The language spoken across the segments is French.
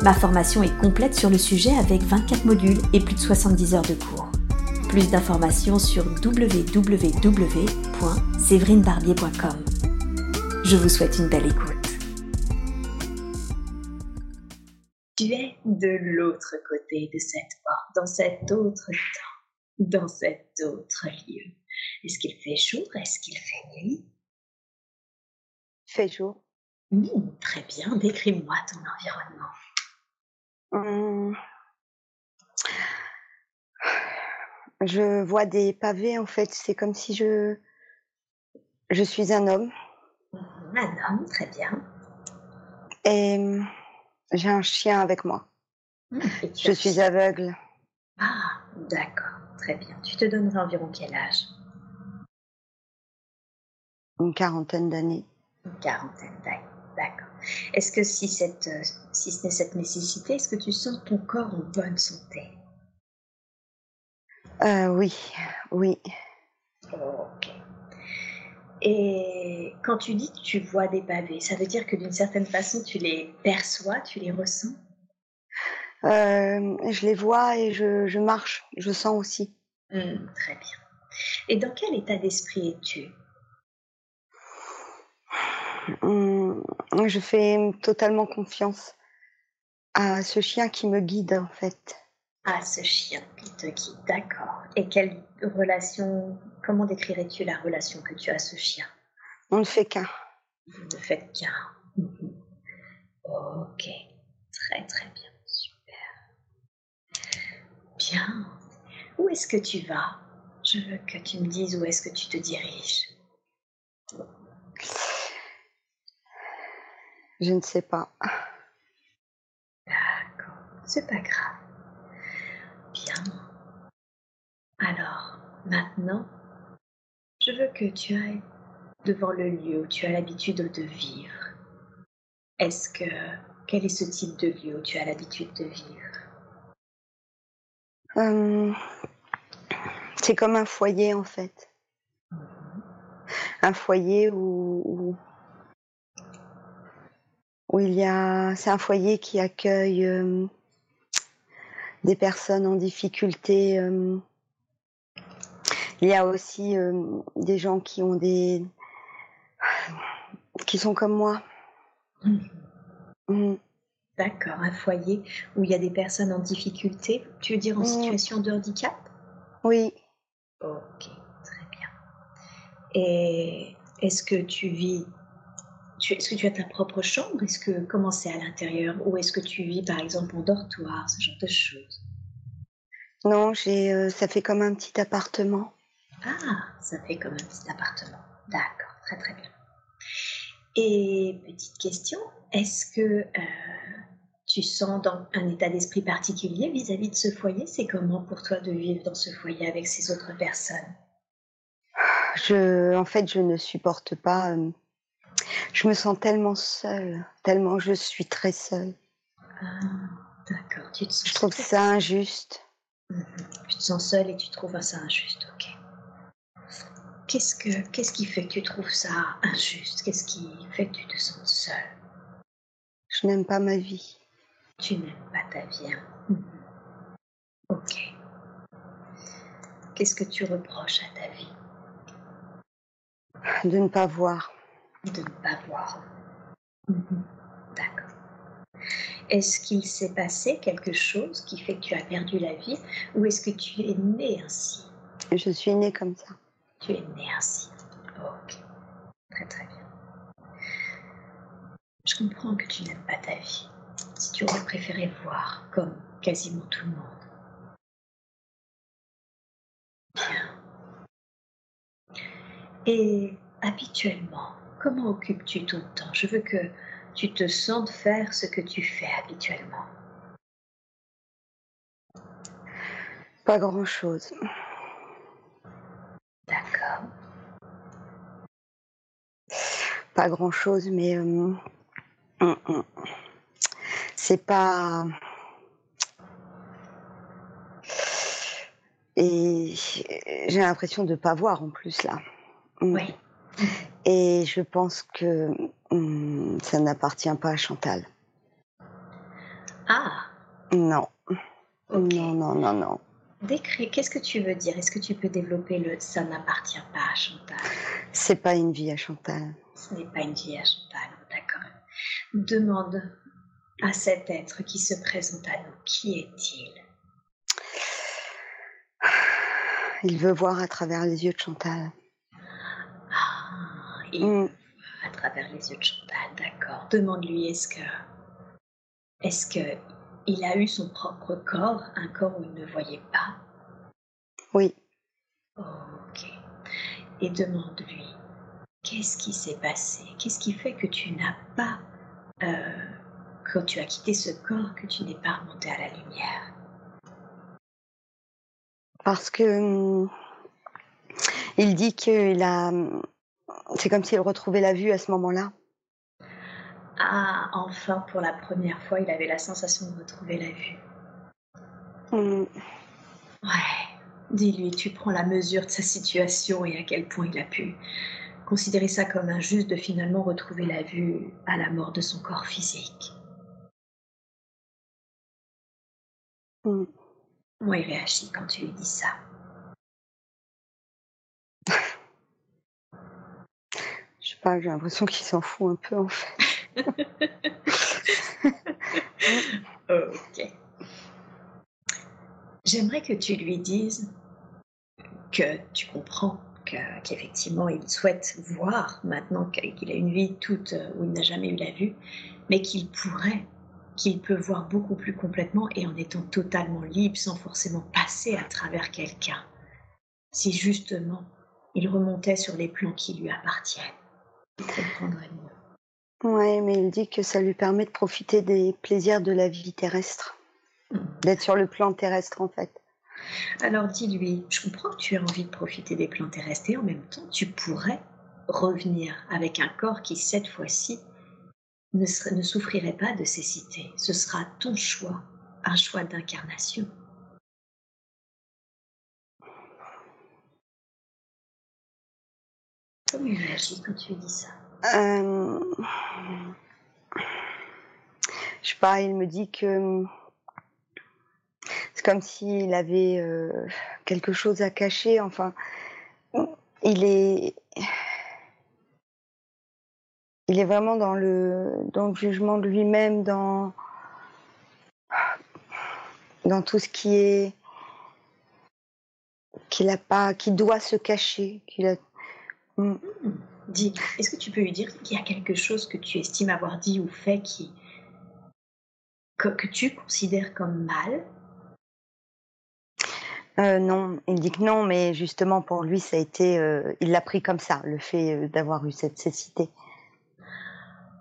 Ma formation est complète sur le sujet avec 24 modules et plus de 70 heures de cours. Plus d'informations sur www.séverinebarbier.com. Je vous souhaite une belle écoute. Tu es de l'autre côté de cette porte, dans cet autre temps, dans cet autre lieu. Est-ce qu'il fait jour Est-ce qu'il fait nuit? Fait jour. Mmh, très bien, décris-moi ton environnement. Hum. Je vois des pavés en fait, c'est comme si je je suis un homme. Un homme, très bien. Et hum, j'ai un chien avec moi. Mmh, je suis aveugle. Ah, d'accord, très bien. Tu te donnerais environ quel âge? Une quarantaine d'années. Une quarantaine d'années, d'accord. Est-ce que si, cette, euh, si ce n'est cette nécessité, est-ce que tu sens ton corps en bonne santé? Euh, Oui, oui. Ok. Et quand tu dis que tu vois des pavés, ça veut dire que d'une certaine façon tu les perçois, tu les ressens? Euh, Je les vois et je, je marche, je sens aussi. Mmh, très bien. Et dans quel état d'esprit es-tu? Je fais totalement confiance à ce chien qui me guide en fait. À ce chien qui te guide, d'accord. Et quelle relation, comment décrirais-tu la relation que tu as à ce chien? On ne fait qu'un. Vous ne faites qu'un. Mhm. Ok, très très bien, super. Bien. Où est-ce que tu vas? Je veux que tu me dises où est-ce que tu te diriges. Je ne sais pas. D'accord, c'est pas grave. Bien. Alors, maintenant, je veux que tu ailles devant le lieu où tu as l'habitude de vivre. Est-ce que. Quel est ce type de lieu où tu as l'habitude de vivre? Hum, c'est comme un foyer en fait. Un foyer où, où, où il y a. C'est un foyer qui accueille euh, des personnes en difficulté. euh. Il y a aussi euh, des gens qui ont des. qui sont comme moi. Mm. D'accord, un foyer où il y a des personnes en difficulté, tu veux dire en Mm. situation de handicap? Oui. Ok, très bien. Et est-ce que tu vis, est-ce que tu as ta propre chambre? Est-ce que comment c'est à l'intérieur? Ou est-ce que tu vis par exemple en dortoir, ce genre de choses? Non, j'ai. euh, ça fait comme un petit appartement. Ah, ça fait comme un petit appartement. D'accord, très très bien. Et petite question, est-ce que euh, tu sens dans un état d'esprit particulier vis-à-vis de ce foyer? C'est comment pour toi de vivre dans ce foyer avec ces autres personnes? Je, en fait, je ne supporte pas. euh, je me sens tellement seule, tellement je suis très seule. Ah, d'accord, tu te sens Je trouve ça injuste. Mhm. Tu te sens seule et tu trouves ça injuste, ok. Qu'est-ce, que, qu'est-ce qui fait que tu trouves ça injuste? Qu'est-ce qui fait que tu te sens seule? Je n'aime pas ma vie. Tu n'aimes pas ta vie. hein Mhm. Ok. Qu'est-ce que tu reproches à ta vie? De ne pas voir. De ne pas voir. Mhm. D'accord. Est-ce qu'il s'est passé quelque chose qui fait que tu as perdu la vie ou est-ce que tu es né ainsi? Je suis née comme ça. Tu es né ainsi. Ok. Très très bien. Je comprends que tu n'aimes pas ta vie. Si tu aurais préféré voir comme quasiment tout le monde. Bien. Et habituellement, comment occupes-tu ton temps? Je veux que tu te sentes faire ce que tu fais habituellement. Pas grand-chose. D'accord. Pas grand-chose, mais euh, hum, hum. c'est pas. Et j'ai l'impression de ne pas voir en plus là. Hum. Oui. Et je pense que ça n'appartient pas à Chantal. Ah, Non, non, non, non, non. Décris, qu'est-ce que tu veux dire? Est-ce que tu peux développer le ça n'appartient pas à Chantal C'est pas une vie à Chantal. Ce n'est pas une vie à Chantal, d'accord. Demande à cet être qui se présente à nous, qui est-il? Il veut voir à travers les yeux de Chantal. Mm. à travers les yeux de Chantal, d'accord. Demande-lui est-ce que est-ce que il a eu son propre corps, un corps où il ne voyait pas? Oui, Ok. Et demande-lui qu'est-ce qui s'est passé? Qu'est-ce qui fait que tu n'as pas, euh, quand tu as quitté ce corps, que tu n'es pas remonté à la lumière? Parce que hum, il dit qu'il a. C'est comme s'il retrouvait la vue à ce moment-là. Ah, enfin, pour la première fois, il avait la sensation de retrouver la vue. Hum, Ouais. Dis-lui, tu prends la mesure de sa situation et à quel point il a pu considérer ça comme injuste de finalement retrouver la vue à la mort de son corps physique. hum. Comment il réagit quand tu lui dis ça Je sais pas, j'ai l'impression qu'il s'en fout un peu en fait. Ok. J'aimerais que tu lui dises que tu comprends que- qu'effectivement il souhaite voir maintenant qu'il a une vie toute euh, où il n'a jamais eu la vue, mais qu'il pourrait, qu'il peut voir beaucoup plus complètement et en étant totalement libre sans forcément passer à travers quelqu'un. Si justement il remontait sur les plans qui lui appartiennent, mieux. Ouais, mais il dit que ça lui permet de profiter des plaisirs de la vie terrestre. D'être sur le plan terrestre en fait. Alors dis-lui, je comprends que tu as envie de profiter des plans terrestres et en même temps, tu pourrais revenir avec un corps qui, cette fois-ci, ne souffrirait pas de cécité. Ce sera ton choix, un choix d'incarnation. Comment il réagit quand tu lui dis ça? Euh, Je sais pas, il me dit que c'est comme s'il avait euh, quelque chose à cacher. Enfin, il est, il est vraiment dans le dans le jugement de lui-même, dans dans tout ce qui est qu'il a pas, qui doit se cacher, qu'il a. Dis, est-ce que tu peux lui dire qu'il y a quelque chose que tu estimes avoir dit ou fait qui que, que tu considères comme mal? Euh, non, il dit que non, mais justement pour lui, ça a été, euh, il l'a pris comme ça, le fait euh, d'avoir eu cette cécité.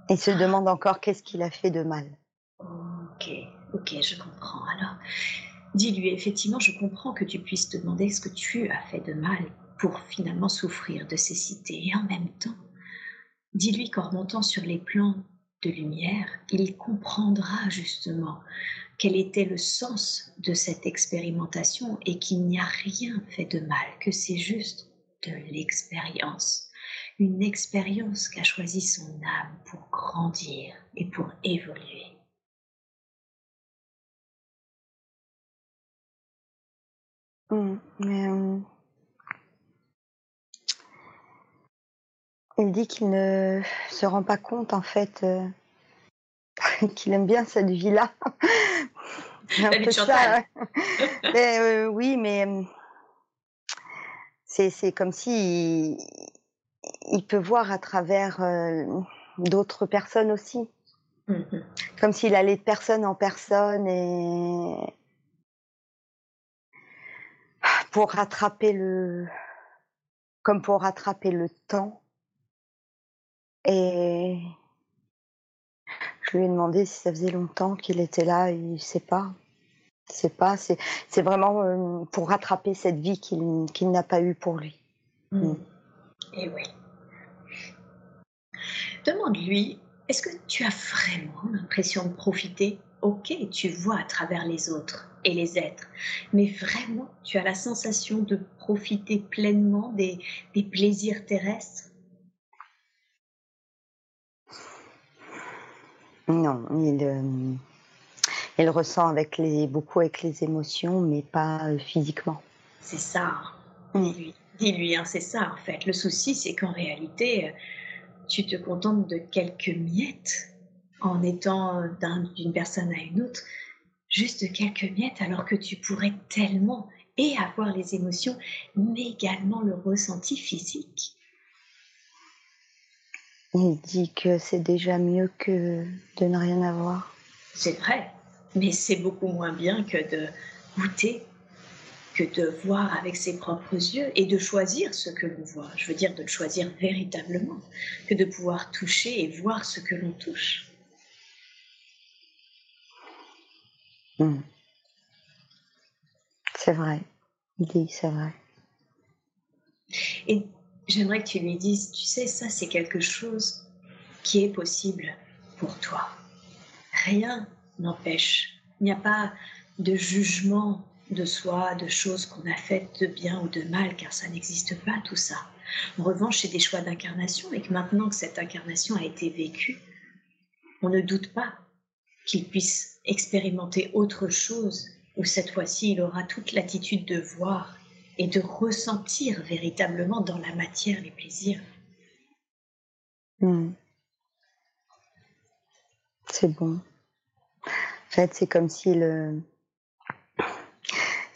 Il se demande encore qu'est-ce qu'il a fait de mal. Ok, ok, je comprends. Alors, dis-lui, effectivement, je comprends que tu puisses te demander ce que tu as fait de mal pour finalement souffrir de cécité. Et en même temps, dis-lui qu'en remontant sur les plans de lumière, il comprendra justement quel était le sens de cette expérimentation et qu'il n'y a rien fait de mal, que c'est juste de l'expérience. Une expérience qu'a choisi son âme pour grandir et pour évoluer. Mm, mais, euh, il dit qu'il ne se rend pas compte en fait euh, qu'il aime bien cette vie-là. C'est un La vie peu ça. Mais, euh, oui, mais euh, c'est c'est comme si il, il peut voir à travers euh, d'autres personnes aussi. Mhm. Comme s'il allait de personne en personne et pour rattraper le comme pour rattraper le temps. Et je lui ai demandé si ça faisait longtemps qu'il était là, il sait pas. C'est pas, c'est, c'est vraiment pour rattraper cette vie qu'il, qu'il n'a pas eue pour lui. Mm. Et eh oui. Demande-lui, est-ce que tu as vraiment l'impression de profiter? Ok, tu vois à travers les autres et les êtres, mais vraiment, tu as la sensation de profiter pleinement des, des plaisirs terrestres? Non, il, euh, il ressent avec les, beaucoup avec les émotions, mais pas euh, physiquement. C'est ça. Dis-lui, hein, c'est ça en fait. Le souci, c'est qu'en réalité, euh, tu te contentes de quelques miettes en étant d'une personne à une autre, juste quelques miettes, alors que tu pourrais tellement et avoir les émotions, mais également le ressenti physique. Il dit que c'est déjà mieux que de ne rien avoir. C'est vrai, mais c'est beaucoup moins bien que de goûter, que de voir avec ses propres yeux et de choisir ce que l'on voit. Je veux dire de le choisir véritablement, que de pouvoir toucher et voir ce que l'on touche. Hmm. C'est vrai, il dit c'est vrai. Et j'aimerais que tu lui dises, tu sais, ça c'est quelque chose qui est possible pour toi. Rien n'empêche. Il n'y a pas de jugement de soi, de choses qu'on a faites de bien ou de mal, car ça n'existe pas tout ça. En revanche, c'est des choix d'incarnation et que maintenant que cette incarnation a été vécue, on ne doute pas qu'il puisse expérimenter autre chose, où cette fois-ci il aura toute l'attitude de voir et de ressentir véritablement dans la matière les plaisirs. Hmm. C'est bon. En fait, c'est comme s'il euh,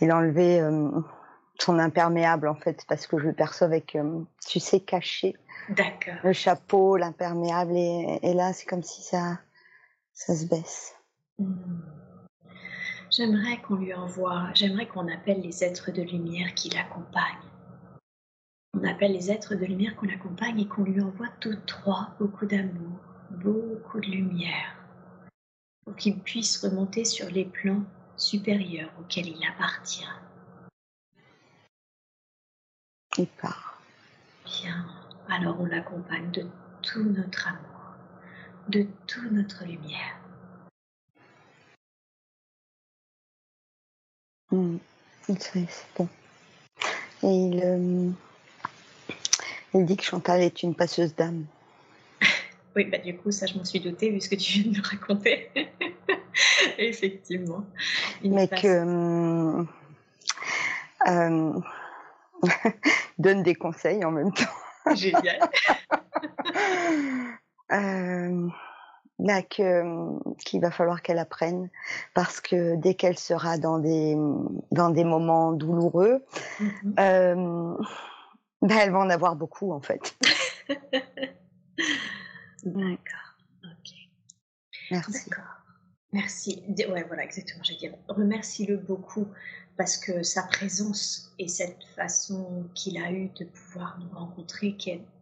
il enlevait euh, son imperméable, en fait, parce que je le perçois avec, euh, tu sais, caché. D'accord. Le chapeau, l'imperméable, et, là, c'est comme si ça, ça se baisse. Hmm. J'aimerais qu'on lui envoie, j'aimerais qu'on appelle les êtres de lumière qui l'accompagnent. On appelle les êtres de lumière qu'on l'accompagne et qu'on lui envoie tous trois beaucoup d'amour, beaucoup de lumière, pour qu'il puisse remonter sur les plans supérieurs auxquels il appartient. Il part. Bien, alors on l'accompagne de tout notre amour, de toute notre lumière. Mmh. C'est bon. Et il, euh, il dit que Chantal est une passeuse d'âme. Oui, bah du coup, ça, je m'en suis doutée vu ce que tu viens de me raconter. Effectivement. Mais que. Euh, donne des conseils en même temps. Génial. Là que qu'il va falloir qu'elle apprenne parce que dès qu'elle sera dans des dans des moments douloureux, euh, ben elle va en avoir beaucoup en fait. D'accord. Ok. Merci. Merci. Ouais, voilà, exactement. J'allais dire, remercie-le beaucoup parce que sa présence et cette façon qu'il a eu de pouvoir nous rencontrer,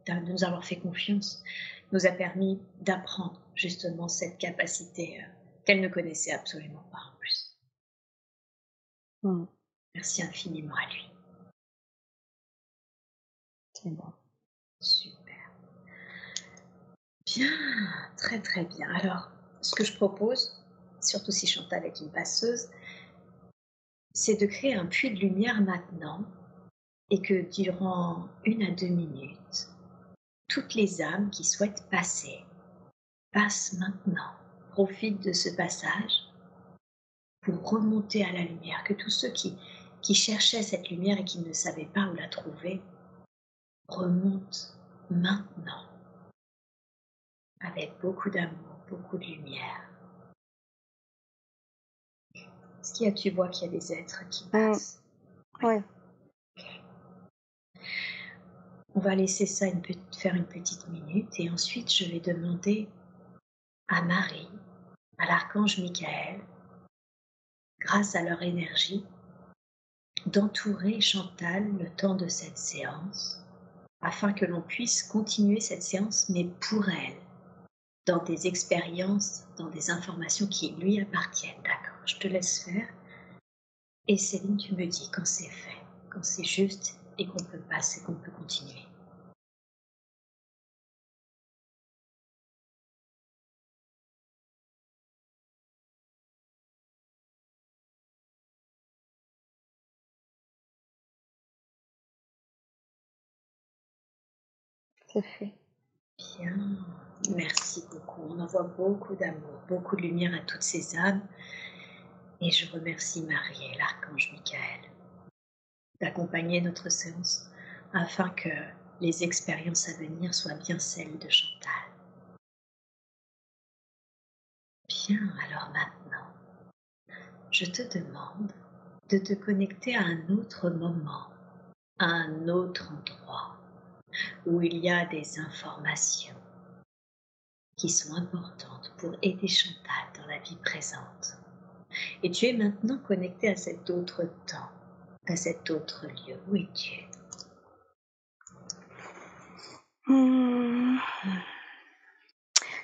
de nous avoir fait confiance, nous a permis d'apprendre justement cette capacité euh, qu'elle ne connaissait absolument pas en plus. Mmh. Merci infiniment à lui. C'est bon. Super. Bien, très très bien. Alors, ce que je propose, surtout si Chantal est une passeuse, c'est de créer un puits de lumière maintenant et que durant une à deux minutes, toutes les âmes qui souhaitent passer passent maintenant, profitent de ce passage pour remonter à la lumière, que tous ceux qui, qui cherchaient cette lumière et qui ne savaient pas où la trouver remontent maintenant avec beaucoup d'amour, beaucoup de lumière. Est-ce qu'il y a, tu vois qu'il y a des êtres qui mm. passent? Oui. On va laisser ça une faire une petite minute et ensuite je vais demander à Marie, à l'archange Michael, grâce à leur énergie, d'entourer Chantal le temps de cette séance afin que l'on puisse continuer cette séance mais pour elle dans des expériences, dans des informations qui lui appartiennent. D'accord, je te laisse faire. Et Céline, tu me dis quand c'est fait, quand c'est juste et qu'on peut passer, qu'on peut continuer. C'est fait. Bien, merci beaucoup. On envoie beaucoup d'amour, beaucoup de lumière à toutes ces âmes. Et je remercie Marie et l'archange Michael d'accompagner notre séance afin que les expériences à venir soient bien celles de Chantal. Bien, alors maintenant, je te demande de te connecter à un autre moment, à un autre endroit où il y a des informations qui sont importantes pour aider Chantal dans la vie présente. Et tu es maintenant connecté à cet autre temps, à cet autre lieu. Où es-tu?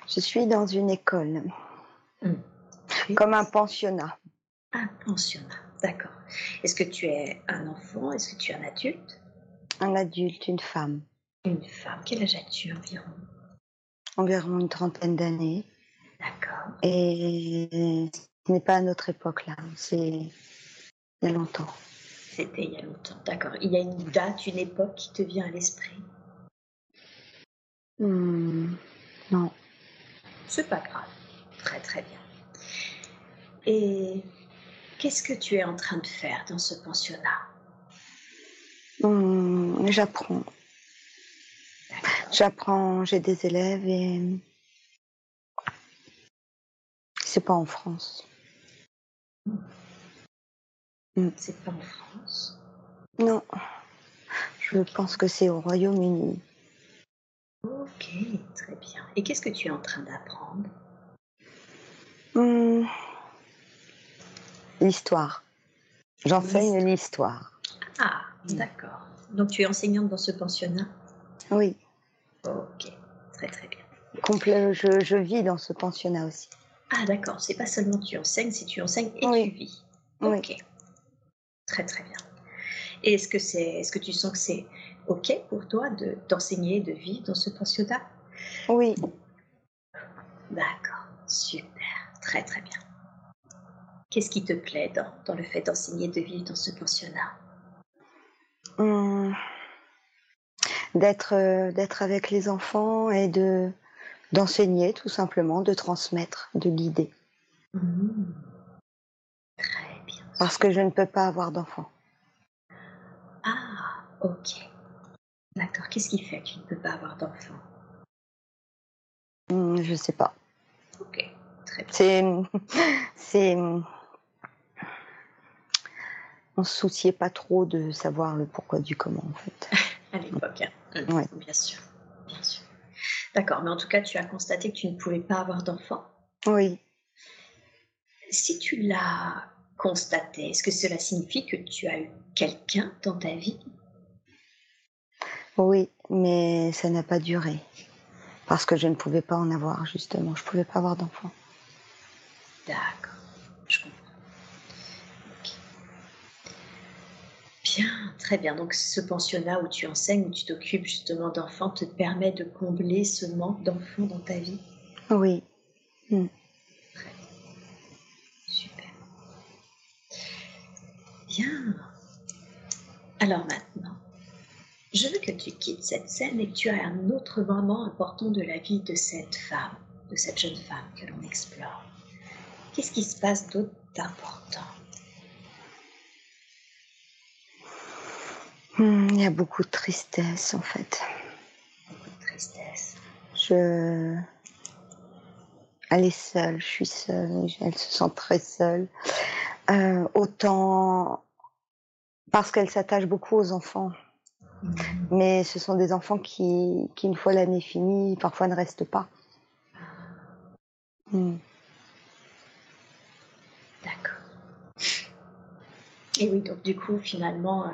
Je suis dans une école, es- comme un pensionnat. Un pensionnat, d'accord. Est-ce que tu es un enfant? Est-ce que tu es un adulte? Un adulte, une femme, Une femme Quel âge as-tu environ? Environ une trentaine d'années. D'accord. Et ce n'est pas à notre époque là, c'est il y a longtemps. C'était il y a longtemps, d'accord. Il y a une date, une époque qui te vient à l'esprit? Hmm, Non. C'est pas grave. Très très bien. Et qu'est-ce que tu es en train de faire dans ce pensionnat? Hmm, J'apprends. J'apprends, j'ai des élèves et c'est pas en France. C'est pas en France. Non. Je pense que c'est au Royaume-Uni. Ok, très bien. Et qu'est-ce que tu es en train d'apprendre? Hmm. L'histoire. J'enseigne l'histoire. Ah, d'accord. Donc tu es enseignante dans ce pensionnat? Oui. Ok, très très bien. Je, je vis dans ce pensionnat aussi. Ah d'accord, c'est pas seulement tu enseignes, c'est tu enseignes et Oui. tu vis. Oui. Ok, très très bien. Et est-ce que c'est, est-ce que tu sens que c'est ok pour toi de d'enseigner, de vivre dans ce pensionnat? Oui. D'accord, super, très très bien. Qu'est-ce qui te plaît dans, dans le fait d'enseigner, de vivre dans ce pensionnat? Hmm. D'être euh, d'être avec les enfants et de d'enseigner tout simplement, de transmettre, de guider. Très bien. Parce que je ne peux pas avoir d'enfants. Ah, ok. D'accord, qu'est-ce qui fait que tu ne peux pas avoir d'enfant Hmm, Je sais pas. Ok, très bien. C'est c'est on se souciait pas trop de savoir le pourquoi du comment en fait. À l'époque, hein. Ouais. bien sûr, bien sûr. D'accord, mais en tout cas, tu as constaté que tu ne pouvais pas avoir d'enfant. Oui. Si tu l'as constaté, est-ce que cela signifie que tu as eu quelqu'un dans ta vie? Oui, mais ça n'a pas duré. Parce que je ne pouvais pas en avoir, justement. Je pouvais pas avoir d'enfants. D'accord, je comprends. Bien, très bien. Donc ce pensionnat où tu enseignes, où tu t'occupes justement d'enfants, te permet de combler ce manque d'enfants dans ta vie? Oui. Très bien. Super. Bien. Alors maintenant, je veux que tu quittes cette scène et que tu aies un autre moment important de la vie de cette femme, de cette jeune femme que l'on explore. Qu'est-ce qui se passe d'autre d'important? Il y a beaucoup de tristesse, en fait. Beaucoup de tristesse. Je... Elle est seule, je suis seule, elle se sent très seule. Euh, autant parce qu'elle s'attache beaucoup aux enfants, Mhm. mais ce sont des enfants qui, qui une fois l'année finie, parfois ne restent pas. Hmm. D'accord. Et oui, donc du coup, finalement, euh,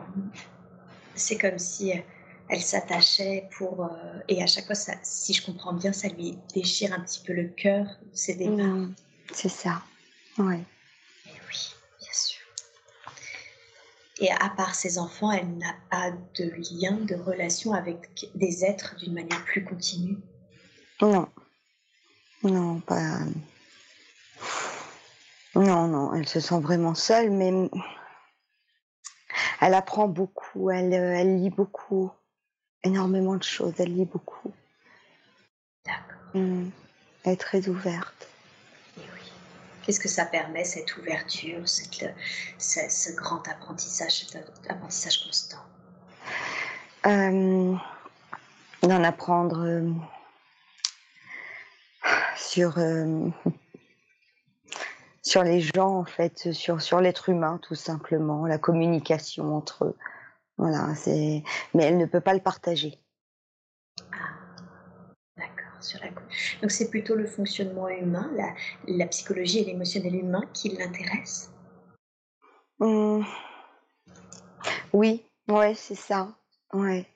c'est comme si euh, elle s'attachait pour... euh, et à chaque fois, ça, si je comprends bien, ça lui déchire un petit peu le cœur, ces départs. Hmm, C'est ça. Ouais. Et oui, bien sûr. Et à part ses enfants, elle n'a pas de lien, de relation avec des êtres d'une manière plus continue? Non. Non, pas. Non, non, elle se sent vraiment seule, mais elle apprend beaucoup, elle, elle lit beaucoup, énormément de choses, elle lit beaucoup. D'accord. Mm. Elle est très ouverte. Qu'est-ce que ça permet, cette ouverture, cette, ce, grand apprentissage, cet apprentissage constant? Euh, D'en apprendre euh, sur, euh, sur les gens, en fait, sur, sur l'être humain, tout simplement, la communication entre eux. Voilà, c'est... mais elle ne peut pas le partager. Donc c'est plutôt le fonctionnement humain, la, psychologie et l'émotionnel humain qui l'intéressent? Mmh. Oui, ouais, c'est ça. Ouais.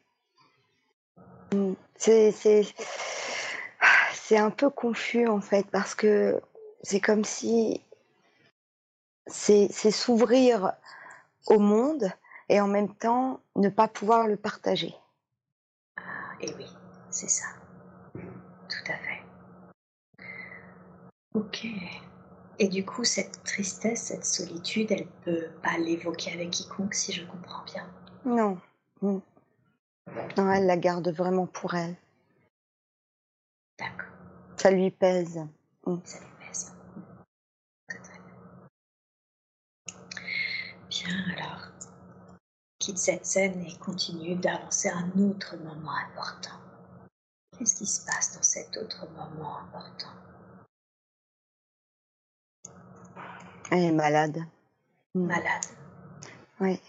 Mmh. C'est, c'est, un peu confus en fait parce que c'est comme si c'est, s'ouvrir au monde et en même temps ne pas pouvoir le partager. Ah, et oui, c'est ça. Tout à fait. Ok. Et du coup, cette tristesse, cette solitude, elle peut pas l'évoquer avec quiconque, si je comprends bien? Non. Non, elle la garde vraiment pour elle. D'accord. Ça lui pèse. Mm. Ça lui pèse. Très très bien. Alors, quitte cette scène et continue d'avancer à un autre moment important. Qu'est-ce qui se passe dans cet autre moment important? Elle est malade. Mm. Malade. Oui.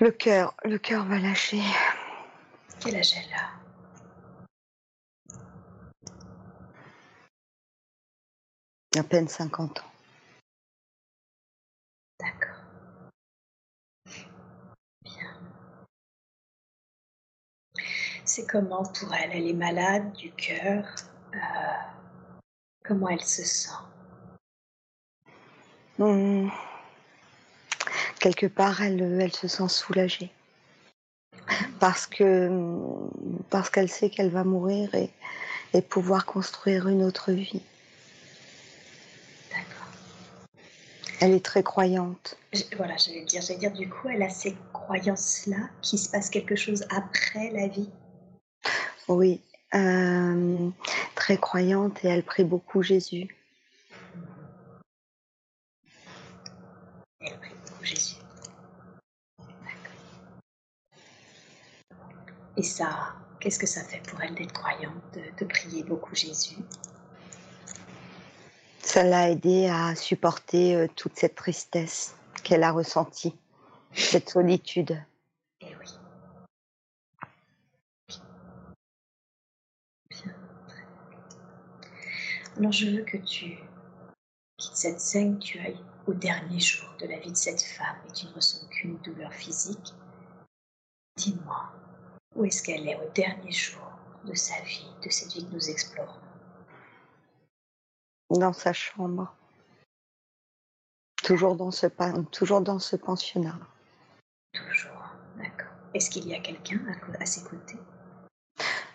Le cœur, le cœur va lâcher. Quel âge elle a? À peine 50 ans. D'accord. Bien. C'est comment pour elle? Elle est malade du cœur? Euh, Comment elle se sent? Hmm. Quelque part, elle, elle se sent soulagée. Parce que parce qu'elle sait qu'elle va mourir et, et pouvoir construire une autre vie. Elle est très croyante. voilà, j'allais dire, j'allais dire, du coup, elle a ces croyances-là, qu'il se passe quelque chose après la vie. Oui, euh, très croyante et elle prie beaucoup Jésus. Elle prie beaucoup Jésus. Et ça, qu'est-ce que ça fait pour elle d'être croyante, de, prier beaucoup Jésus? Ça l'a aidée à supporter euh, toute cette tristesse qu'elle a ressentie, cette solitude. Alors je veux que tu quittes cette scène, tu ailles au dernier jour de la vie de cette femme et tu ne ressens qu'une douleur physique. Dis-moi, où est-ce qu'elle est au dernier jour de sa vie, de cette vie que nous explorons? Dans sa chambre. Toujours dans ce, toujours dans ce pensionnat. Toujours, d'accord. Est-ce qu'il y a quelqu'un à ses côtés?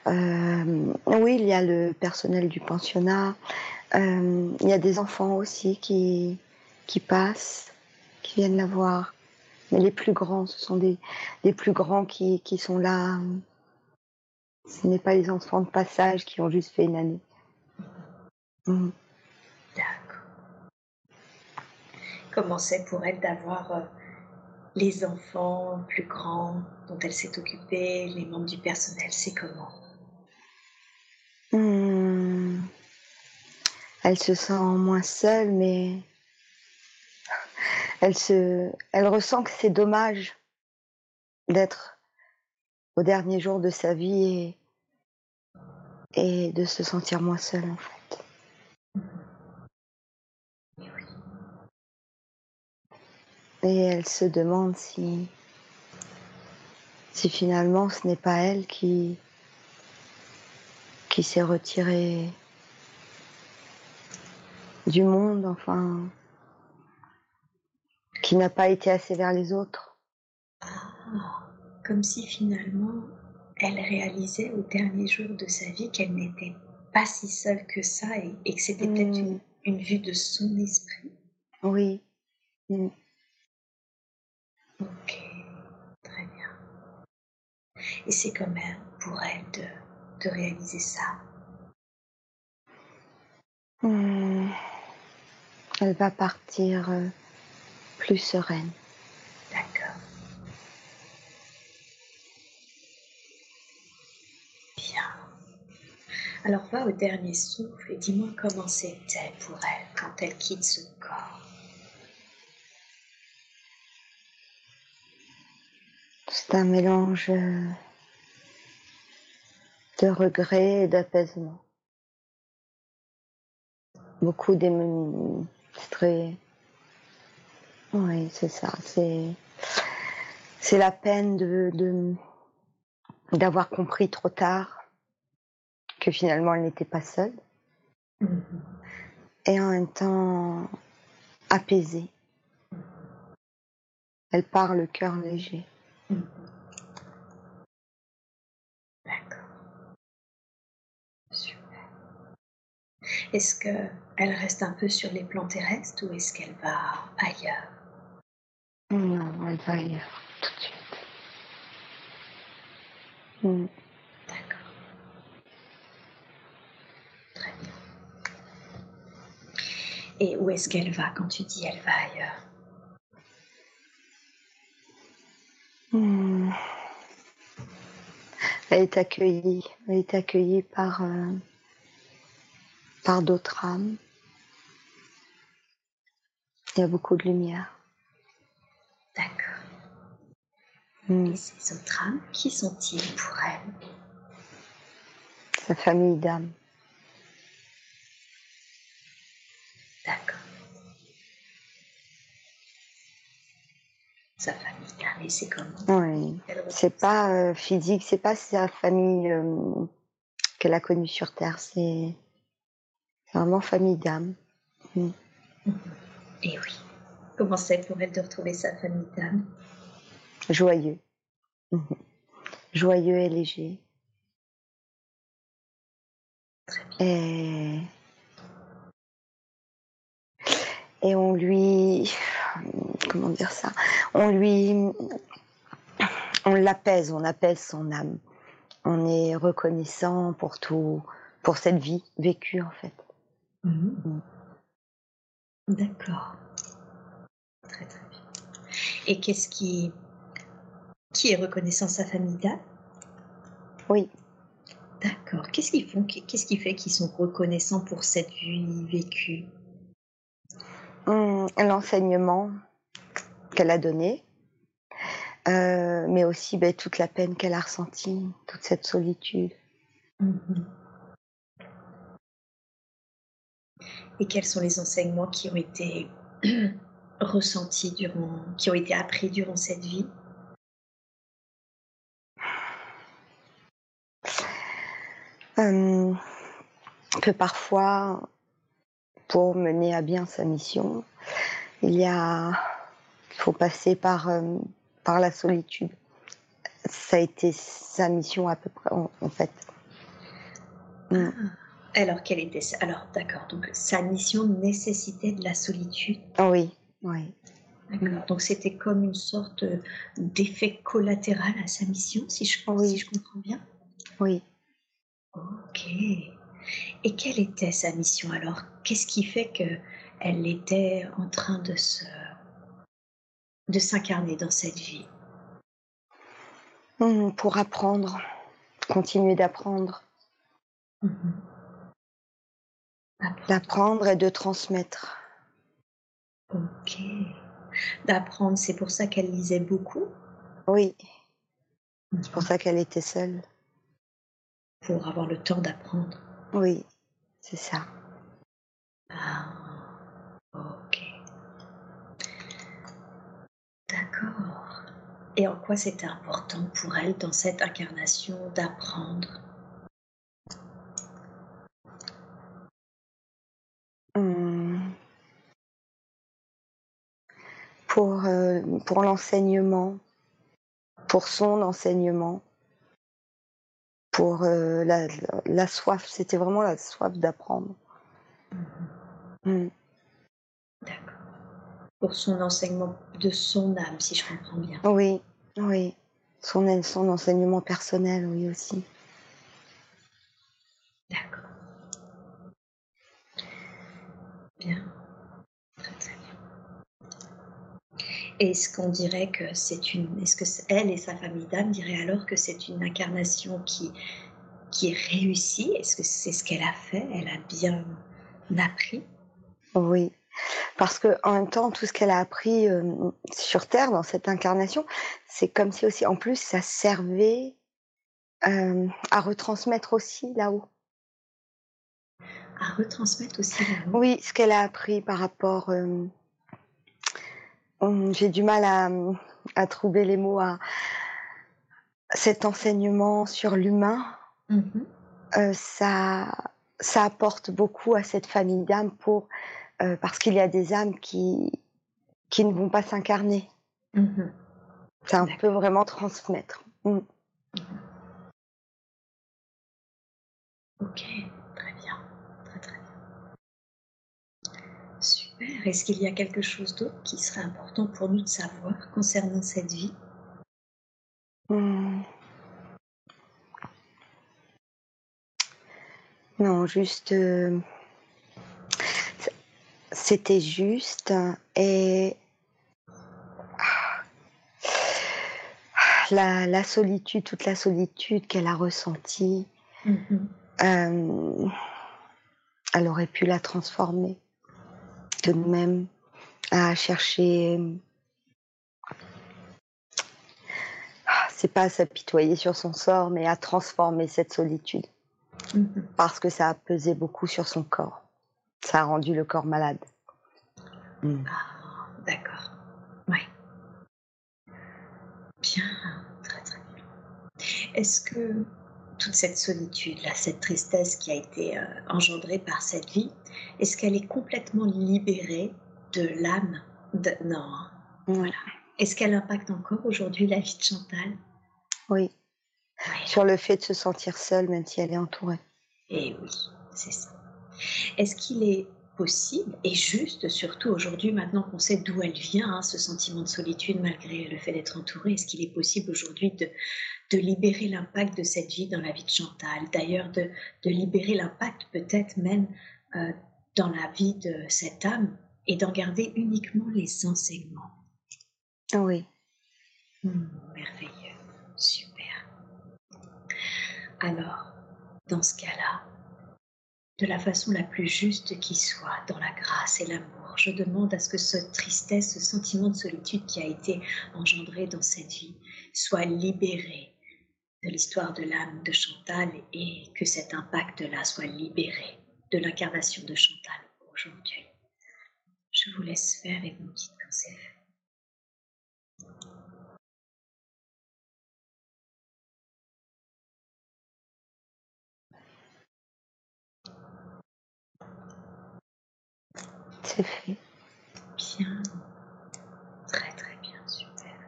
Euh, oui, il y a le personnel du pensionnat. Euh, il y a des enfants aussi qui, qui passent, qui viennent la voir. Mais les plus grands, ce sont des, des plus grands qui, qui sont là. Ce n'est pas les enfants de passage qui ont juste fait une année. Mm. D'accord. Comment c'est pour elle d'avoir euh, les enfants plus grands dont elle s'est occupée, les membres du personnel C'est comment? Hmm. Elle se sent moins seule, mais elle, se, elle ressent que c'est dommage d'être au dernier jour de sa vie et, et de se sentir moins seule en fait. Et elle se demande si, si finalement ce n'est pas elle qui, qui s'est retiré du monde, enfin, qui n'a pas été assez vers les autres. Ah, comme si finalement elle réalisait au dernier jour de sa vie qu'elle n'était pas si seule que ça et, que c'était peut-être Mm. une, vue de son esprit. Oui. Mm. Ok, très bien. Et c'est quand même pour elle de, de réaliser ça. Mm. Elle va partir euh, plus sereine. D'accord. Bien. Alors va au dernier souffle et dis-moi comment c'était pour elle quand elle quitte ce corps. C'est un mélange euh, de regret et d'apaisement. Beaucoup d'émotions. C'est très. Oui, c'est ça. C'est. C'est la peine de, de- d'avoir compris trop tard que finalement elle n'était pas seule Mhm. et en même temps apaisée. Elle part le cœur léger. D'accord. Super. Est-ce que elle reste un peu sur les plans terrestres ou est-ce qu'elle va ailleurs? Non, elle va ailleurs tout de suite. Mm. D'accord. Très bien. Et où est-ce qu'elle va? Quand tu dis elle va ailleurs? Hmm. Elle est accueillie, elle est accueillie par, euh, par d'autres âmes. Il y a beaucoup de lumière. D'accord. Hmm. Et ces autres âmes, qui sont-ils pour elle Sa famille d'âmes. D'accord. Sa famille et c'est comment Oui. C'est pas euh, physique, c'est pas sa famille euh, qu'elle a connue sur Terre, c'est vraiment famille d'âmes. Mhm. Et oui. Comment c'est pour elle de retrouver sa famille d'âmes Joyeux. Mhm. Joyeux et léger. Très bien. Et, et on lui, comment dire ça, on lui, on l'apaise, on apaise son âme. On est reconnaissant pour tout, pour cette vie vécue en fait. Mhm. D'accord. Très très bien. Et qu'est-ce qui qui est reconnaissant sa famille d'âmes Oui, D'accord. Qu'est-ce qu'ils font? Qu'est-ce qui fait qu'ils sont reconnaissants pour cette vie vécue? Hum, l'enseignement qu'elle a donné, euh, mais aussi ben, toute la peine qu'elle a ressentie, toute cette solitude. Mhm. Et quels sont les enseignements qui ont été ressentis durant, qui ont été appris durant cette vie? Euh, que parfois, pour mener à bien sa mission, il y a, faut passer par, euh, par la solitude. Ça a été sa mission à peu près, en, en fait. Mm. Ah, Alors, quelle était sa- Alors, d'accord. Donc, sa mission nécessitait de la solitude. Oui, oui, D'accord. Donc, c'était comme une sorte d'effet collatéral à sa mission, si je, Oui. si je comprends bien. oui. Ok. Et quelle était sa mission alors? Qu'est-ce qui fait que elle était en train de se de s'incarner dans cette vie Mm, pour apprendre, continuer d'apprendre. Apprendre. d'apprendre et de transmettre. Ok. D'apprendre, c'est pour ça qu'elle lisait beaucoup? Oui, c'est pour ça qu'elle était seule. Pour avoir le temps d'apprendre. Oui, c'est ça. Ah, ok. D'accord. Et en quoi c'était important pour elle dans cette incarnation d'apprendre? Hum. pour, euh, pour l'enseignement, pour son enseignement, pour euh, la, la, soif. C'était vraiment la soif d'apprendre. Mm. D'accord. Pour son enseignement de son âme, si je comprends bien. Oui, oui. Son, son enseignement personnel, oui aussi. D'accord. Bien. Très très bien. Est-ce qu'on dirait que c'est une. Est-ce que elle et sa famille d'âme diraient alors que c'est une incarnation qui, qui est réussie? Est-ce que c'est ce qu'elle a fait? Elle a bien appris? Oui. Parce que en même temps, tout ce qu'elle a appris euh, sur Terre dans cette incarnation, c'est comme si aussi, en plus, ça servait euh, à retransmettre aussi là-haut à retransmettre aussi Oui, ce qu'elle a appris par rapport. Euh, j'ai du mal à, à, trouver les mots à cet enseignement sur l'humain. Mm-hmm. Ça, ça apporte beaucoup à cette famille d'âmes pour euh, parce qu'il y a des âmes qui qui ne vont pas s'incarner. Ça peut vraiment transmettre. Mm. Ok. Est-ce qu'il y a quelque chose d'autre qui serait important pour nous de savoir concernant cette vie? Hmm. Non, juste... Euh, c'était juste et... La, solitude, toute la solitude qu'elle a ressentie, mm-hmm. euh, elle aurait pu la transformer de nous-mêmes, à chercher. Ah, c'est pas à s'apitoyer sur son sort, mais à transformer cette solitude. Mm-hmm. Parce que ça a pesé beaucoup sur son corps. Ça a rendu le corps malade. Mm. Ah, d'accord. Oui. Bien, très très bien. Est-ce que toute cette solitude, là, cette tristesse qui a été euh, engendrée par cette vie, est-ce qu'elle est complètement libérée de l'âme de... Non. Hein. Voilà. Est-ce qu'elle impacte encore aujourd'hui la vie de Chantal? Oui. Sur le fait de se sentir seule, même si elle est entourée. Et eh oui, c'est ça. Est-ce qu'il est possible et juste, surtout aujourd'hui, maintenant qu'on sait d'où elle vient, hein, ce sentiment de solitude malgré le fait d'être entourée, est-ce qu'il est possible aujourd'hui de, de libérer l'impact de cette vie dans la vie de Chantal? D'ailleurs, de, de libérer l'impact peut-être même euh, dans la vie de cette âme et d'en garder uniquement les enseignements? Oui. Hmm, merveilleux, super. Alors, dans ce cas-là, de la façon la plus juste qui soit, dans la grâce et l'amour. Je demande à ce que cette tristesse, ce sentiment de solitude qui a été engendré dans cette vie soit libéré de l'histoire de l'âme de Chantal et que cet impact-là soit libéré de l'incarnation de Chantal aujourd'hui. Je vous laisse faire et vous me dites quand c'est fait. C'est fait. Bien. Très très bien, super.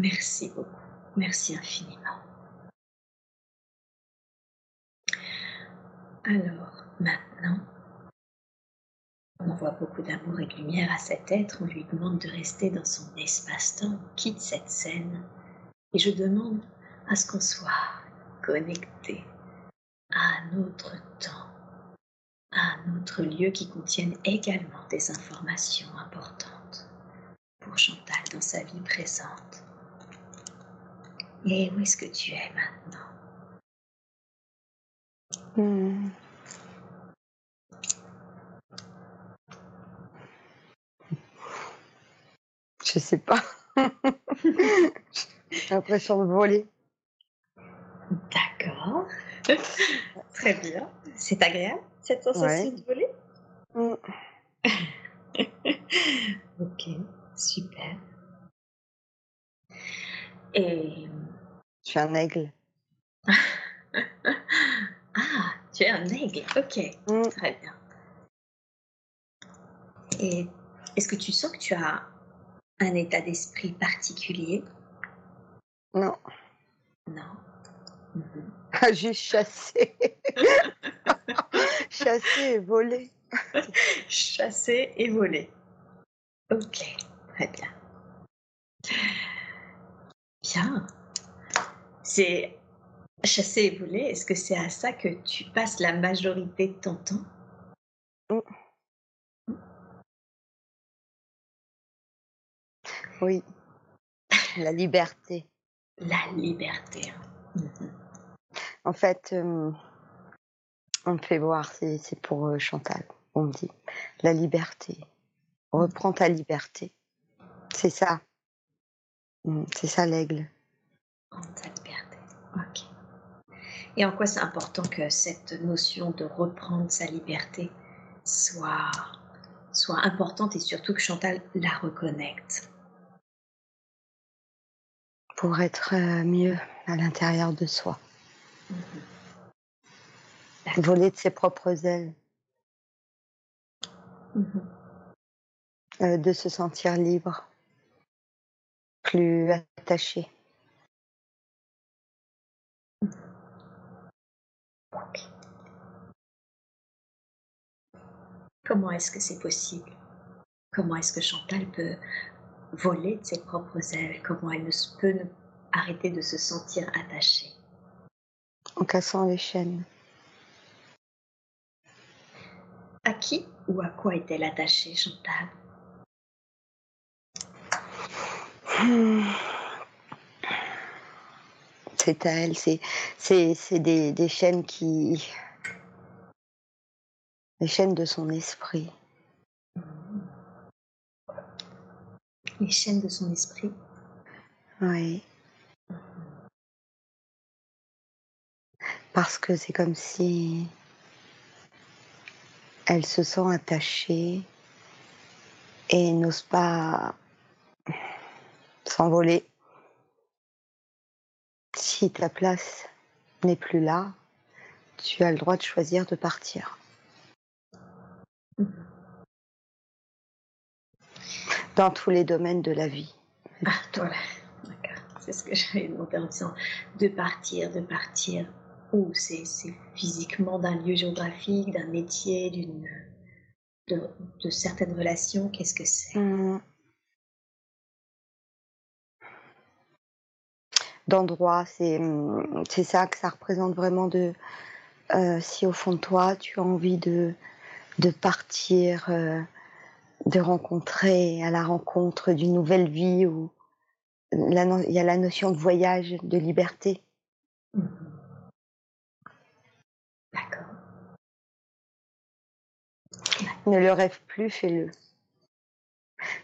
Merci beaucoup. Merci infiniment. Alors, maintenant, on envoie beaucoup d'amour et de lumière à cet être, on lui demande de rester dans son espace-temps, quitte cette scène, et je demande à ce qu'on soit connecté à un autre temps, un autre lieu qui contienne également des informations importantes pour Chantal dans sa vie présente. Et où est-ce que tu es maintenant? Hmm. Je sais pas. J'ai l'impression de voler. D'accord. Très bien. C'est agréable, cette sensation de voler mm. Ok, super. Et... Je suis un aigle. ah, tu es un aigle, ok. Mm. Très bien. Et est-ce que tu sens que tu as un état d'esprit particulier? Non. Non. Mhm. Ah, Juste chasser. chasser et voler. Chasser et voler. Ok, très bien. Bien. C'est chasser et voler. Est-ce que c'est à ça que tu passes la majorité de ton temps? Oui. La liberté. La liberté. Mhm. En fait, euh, on me fait voir, c'est pour euh, Chantal. On me dit la liberté. Reprends ta liberté. C'est ça. Mm, C'est ça l'aigle. Prendre ta liberté. Ok. Et en quoi c'est important que cette notion de reprendre sa liberté soit, soit importante et surtout que Chantal la reconnecte? Pour être euh, mieux à l'intérieur de soi. D'accord. Voler de ses propres ailes. Mhm. euh, de se sentir libre. Plus attaché. Comment est-ce que c'est possible? Comment est-ce que Chantal peut voler de ses propres ailes? Comment elle ne peut ne- arrêter de se sentir attachée? En cassant les chaînes. À qui ou à quoi est-elle attachée, Chantal? Hmm. C'est à elle, c'est c'est c'est des, des chaînes qui les chaînes de son esprit. Les chaînes de son esprit Oui. Parce que c'est comme si elle se sent attachée et n'ose pas s'envoler. Si ta place n'est plus là, tu as le droit de choisir de partir. Dans tous les domaines de la vie. Ah, d'accord. C'est ce que j'avais demandé en disant de partir, de partir. Où c'est physiquement d'un lieu géographique, d'un métier, d'une de, de certaines relations. Qu'est-ce que c'est? Mmh. D'endroits, c'est mmh, c'est ça que ça représente vraiment de euh, si au fond de toi tu as envie de de partir, euh, de rencontrer à la rencontre d'une nouvelle vie où il y a la notion de voyage, de liberté. Mhm. Ne le rêve plus, fais-le.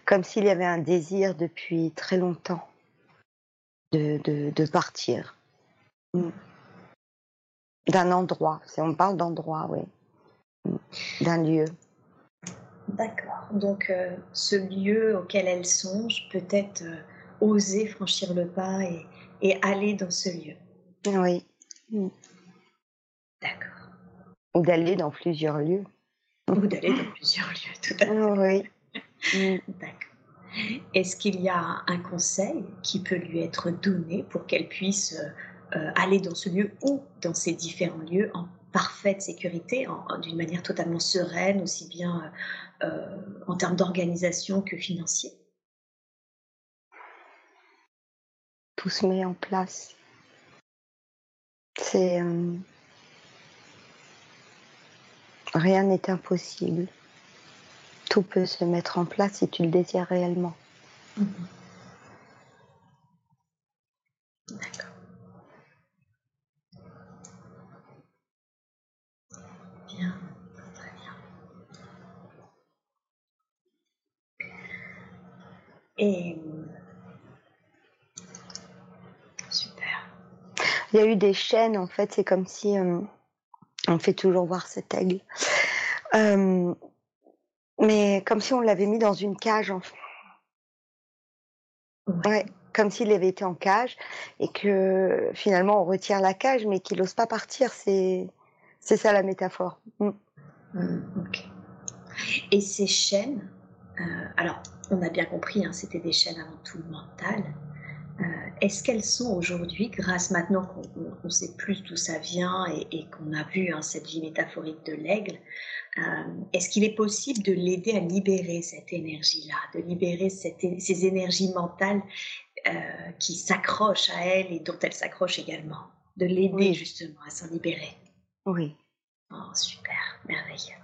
Comme s'il y avait un désir depuis très longtemps de, de, de partir. Mm. D'un endroit, si on parle d'endroit, oui. Mm. D'un lieu. D'accord. Donc, euh, ce lieu auquel elle songe, peut-être euh, oser franchir le pas et, et aller dans ce lieu. Oui. D'accord. Ou d'aller dans plusieurs lieux. Ou d'aller dans plusieurs lieux, tout à fait. Oui. D'accord. Est-ce qu'il y a un conseil qui peut lui être donné pour qu'elle puisse euh, euh, aller dans ce lieu ou dans ces différents lieux en parfaite sécurité, d'une manière totalement sereine, aussi bien euh, euh, en termes d'organisation que financier Tout se met en place. C'est. euh, Rien n'est impossible. Tout peut se mettre en place si tu le désires réellement. D'accord. Bien, très bien. Et super. Il y a eu des chaînes, en fait, c'est comme si euh, on fait toujours voir cet aigle. Euh, mais comme si on l'avait mis dans une cage, en fait. Ouais, comme s'il avait été en cage et que finalement on retire la cage mais qu'il n'ose pas partir, c'est c'est ça la métaphore. Mm. Ok. Et ces chaînes, alors, on a bien compris, hein, c'était des chaînes avant tout mentales. Est-ce qu'elles sont aujourd'hui, grâce maintenant qu'on sait plus d'où ça vient et, qu'on a vu hein, cette vie métaphorique de l'aigle, euh, est-ce qu'il est possible de l'aider à libérer cette énergie-là, de libérer ces énergies mentales euh, qui s'accrochent à elle et dont elle s'accroche également, de l'aider justement à s'en libérer? Oui. Oh, super, merveilleux.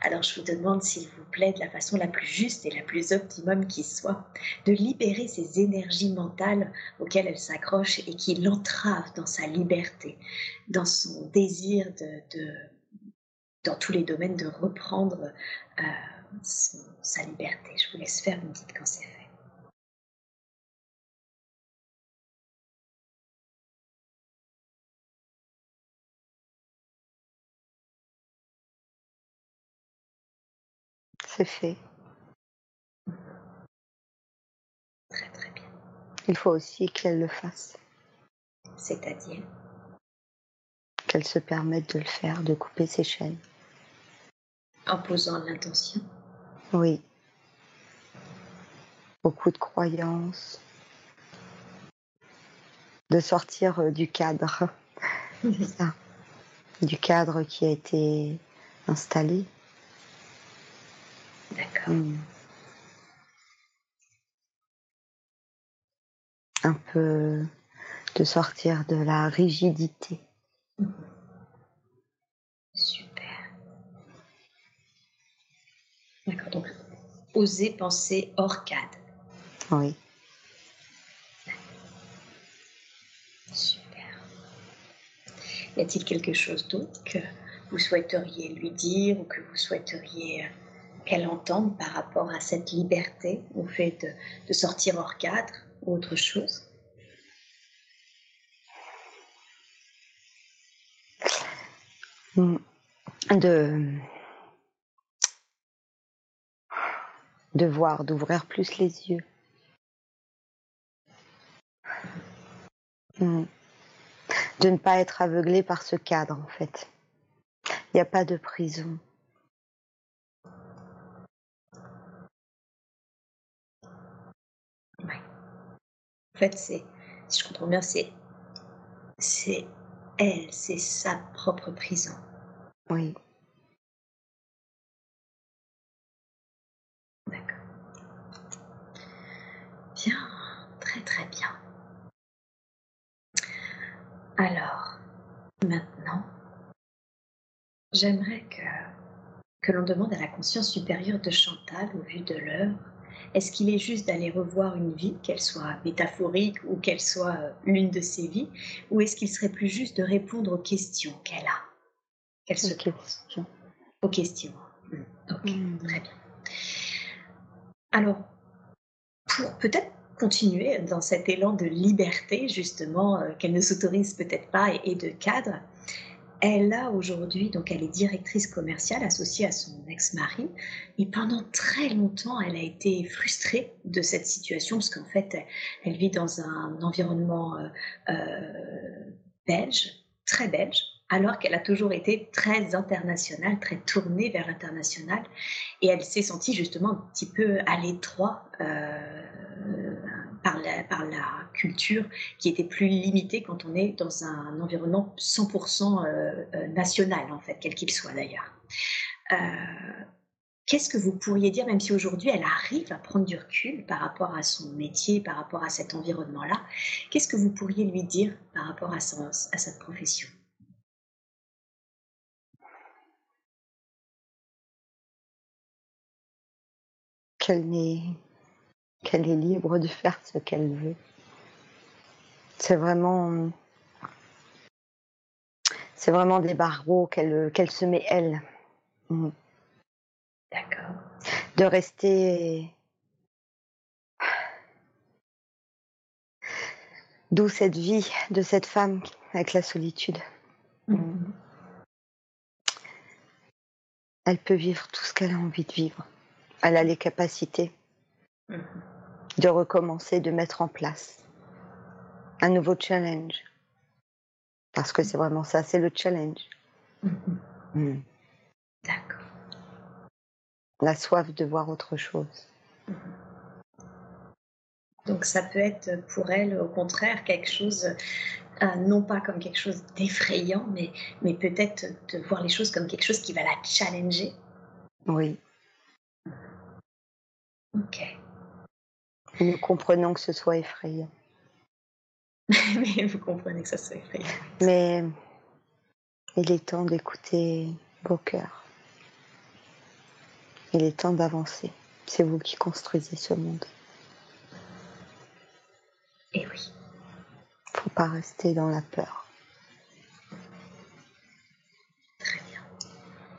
Alors je vous demande, s'il vous plaît, de la façon la plus juste et la plus optimum qui soit, de libérer ces énergies mentales auxquelles elle s'accroche et qui l'entravent dans sa liberté, dans son désir de, dans tous les domaines, de reprendre euh, sa liberté. Je vous laisse faire, vous me dites c'est fait. Très très bien. Il faut aussi qu'elle le fasse. C'est-à-dire? Qu'elle se permette de le faire, de couper ses chaînes. En posant l'intention? Oui. Beaucoup de croyances. De sortir euh, du cadre. ça. Du cadre qui a été installé. D'accord. Hmm. Un peu de sortir de la rigidité. Super. D'accord, donc oser penser hors cadre. Oui. Super. Y a-t-il quelque chose d'autre que vous souhaiteriez lui dire ou que vous souhaiteriez qu'elle entende par rapport à cette liberté, au fait de, sortir hors cadre ou autre chose de, de voir, d'ouvrir plus les yeux. Hmm. De ne pas être aveuglé par ce cadre, en fait. Il n'y a pas de prison. Fait, c'est, si je comprends bien, c'est, c'est elle, c'est sa propre prison. Oui. D'accord. Bien, très très bien. Alors, maintenant, j'aimerais que, que l'on demande à la conscience supérieure de Chantal, au vu de l'heure, est-ce qu'il est juste d'aller revoir une vie, qu'elle soit métaphorique ou qu'elle soit euh, l'une de ses vies, ou est-ce qu'il serait plus juste de répondre aux questions qu'elle a, qu'elle se pose Aux questions. Hmm, ok, hmm. très bien. Alors, pour peut-être continuer dans cet élan de liberté, justement, euh, qu'elle ne s'autorise peut-être pas et, de cadre, elle a aujourd'hui, donc elle est directrice commerciale associée à son ex-mari, et pendant très longtemps, elle a été frustrée de cette situation parce qu'en fait, elle, vit dans un environnement euh, euh, belge, très belge, alors qu'elle a toujours été très internationale, très tournée vers l'international, et elle s'est sentie justement un petit peu à l'étroit. Euh, par la, culture qui était plus limitée quand on est dans un environnement 100% euh, euh, national, en fait, quel qu'il soit d'ailleurs. Euh, qu'est-ce que vous pourriez dire, même si aujourd'hui elle arrive à prendre du recul par rapport à son métier, par rapport à cet environnement-là, qu'est-ce que vous pourriez lui dire par rapport à, son, à cette profession? Qu'elle n'est qu'elle est libre de faire ce qu'elle veut. C'est vraiment, c'est vraiment des barreaux qu'elle qu'elle se met elle. Mm. D'accord. De rester. D'où cette vie de cette femme avec la solitude. Mm. Elle peut vivre tout ce qu'elle a envie de vivre. Elle a les capacités de recommencer, de mettre en place un nouveau challenge. Parce que c'est vraiment ça, c'est le challenge. Mm-hmm. Mm. D'accord. la soif de voir autre chose. Donc ça peut être pour elle, au contraire, quelque chose, euh, non pas comme quelque chose d'effrayant, mais, mais peut-être de voir les choses comme quelque chose qui va la challenger. Oui. Ok. Nous comprenons que ce soit effrayant. mais vous comprenez que ça soit effrayant. Mais il est temps d'écouter vos cœurs. Il est temps d'avancer. C'est vous qui construisez ce monde. Et oui. Faut pas rester dans la peur. Très bien.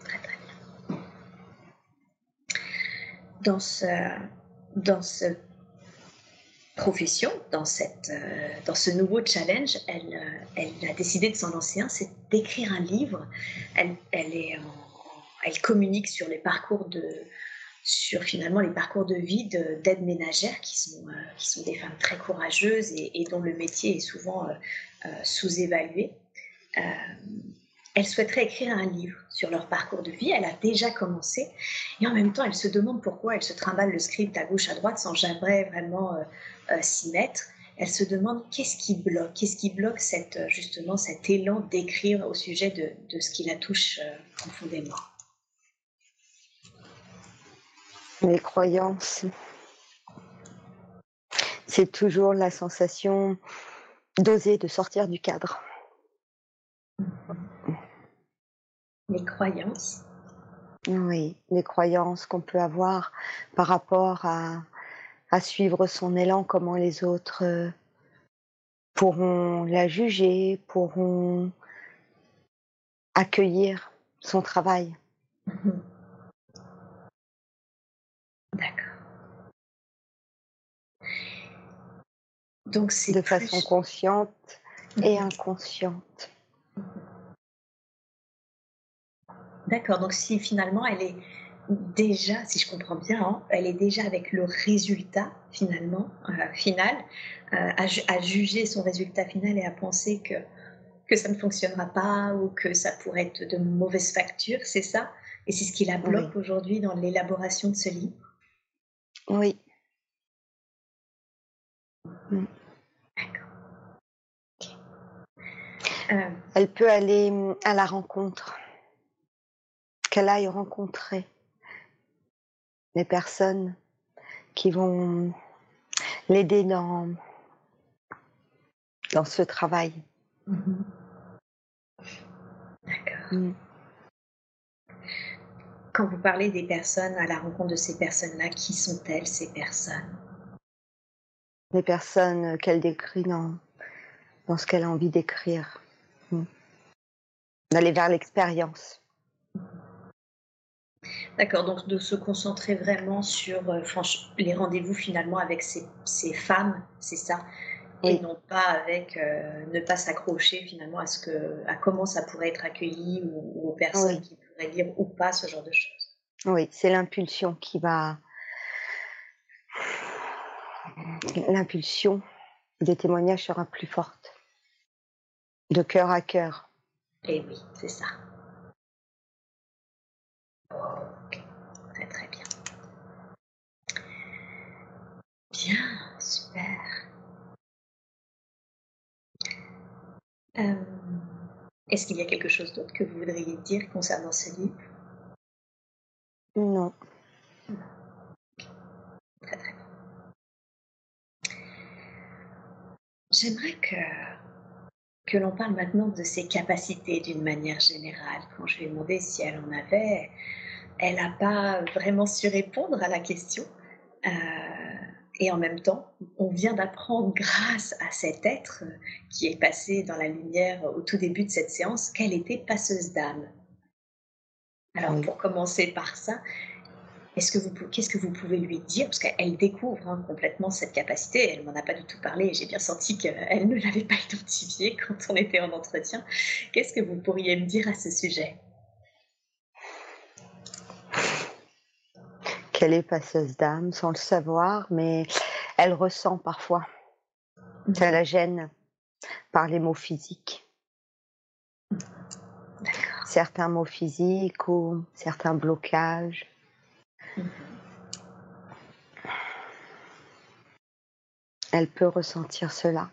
Très très bien. Dans ce, dans ce profession, dans, cette, euh, dans ce nouveau challenge, elle, euh, elle a décidé de s'en lancer un, c'est d'écrire un livre. Elle, elle, communique sur les parcours de, sur finalement les parcours de vie d'aide ménagère qui sont, euh, qui sont des femmes très courageuses et, dont le métier est souvent sous-évalué. Elle souhaiterait écrire un livre sur leur parcours de vie. Elle a déjà commencé et en même temps, elle se demande pourquoi elle se trimballe le script à gauche, à droite sans jamais vraiment euh, s'y mettre, elle se demande qu'est-ce qui bloque, qu'est-ce qui bloque euh, justement cet élan d'écrire au sujet de, ce qui la touche euh, profondément. Les croyances, c'est toujours la sensation d'oser, de sortir du cadre. Les croyances Oui, les croyances qu'on peut avoir par rapport à à suivre son élan, comment les autres euh, pourront la juger, pourront accueillir son travail. D'accord. Donc c'est de façon consciente et mhm. inconsciente. D'accord. Donc si finalement elle est déjà, si je comprends bien, hein, elle est déjà avec le résultat finalement euh, final, euh, à, juger son résultat final et à penser que que ça ne fonctionnera pas ou que ça pourrait être de mauvaise facture, c'est ça? Et c'est ce qui la bloque aujourd'hui dans l'élaboration de ce livre? Oui. Mm. D'accord. Euh, elle peut aller mm, à la rencontre, qu'elle aille rencontrer les personnes qui vont l'aider dans, dans ce travail. D'accord. Mm. Quand vous parlez des personnes, à la rencontre de ces personnes-là, qui sont-elles, ces personnes? Les personnes qu'elle décrit dans, dans ce qu'elle a envie d'écrire. Mm. D'aller vers l'expérience. D'accord, donc de se concentrer vraiment sur euh, les rendez-vous finalement avec ces, ces femmes, c'est ça? Et non pas avec euh, ne pas s'accrocher finalement à ce que à comment ça pourrait être accueilli ou, aux personnes qui pourraient dire ou pas ce genre de choses. Oui, c'est l'impulsion qui va l'impulsion des témoignages sera plus forte de cœur à cœur. Et eh oui, c'est ça. Très très bien. Bien, super. Euh, est-ce qu'il y a quelque chose d'autre que vous voudriez dire concernant ce livre? Non. Très très bien. J'aimerais que que l'on parle maintenant de ses capacités d'une manière générale. Quand je lui ai demandé si elle en avait, elle n'a pas vraiment su répondre à la question. Euh, et en même temps, on vient d'apprendre grâce à cet être qui est passé dans la lumière au tout début de cette séance qu'elle était passeuse d'âme. Alors pour commencer par ça, est-ce que vous, qu'est-ce que vous pouvez lui dire? Parce qu'elle découvre hein, complètement cette capacité. Elle m'en a pas du tout parlé. J'ai bien senti qu'elle ne l'avait pas identifiée quand on était en entretien. Qu'est-ce que vous pourriez me dire à ce sujet? Qu'elle est passeuse d'âme sans le savoir, mais elle ressent parfois. Ça mhm. la gêne par les mots physiques. Certains mots physiques ou certains blocages Mhm. Elle peut ressentir cela.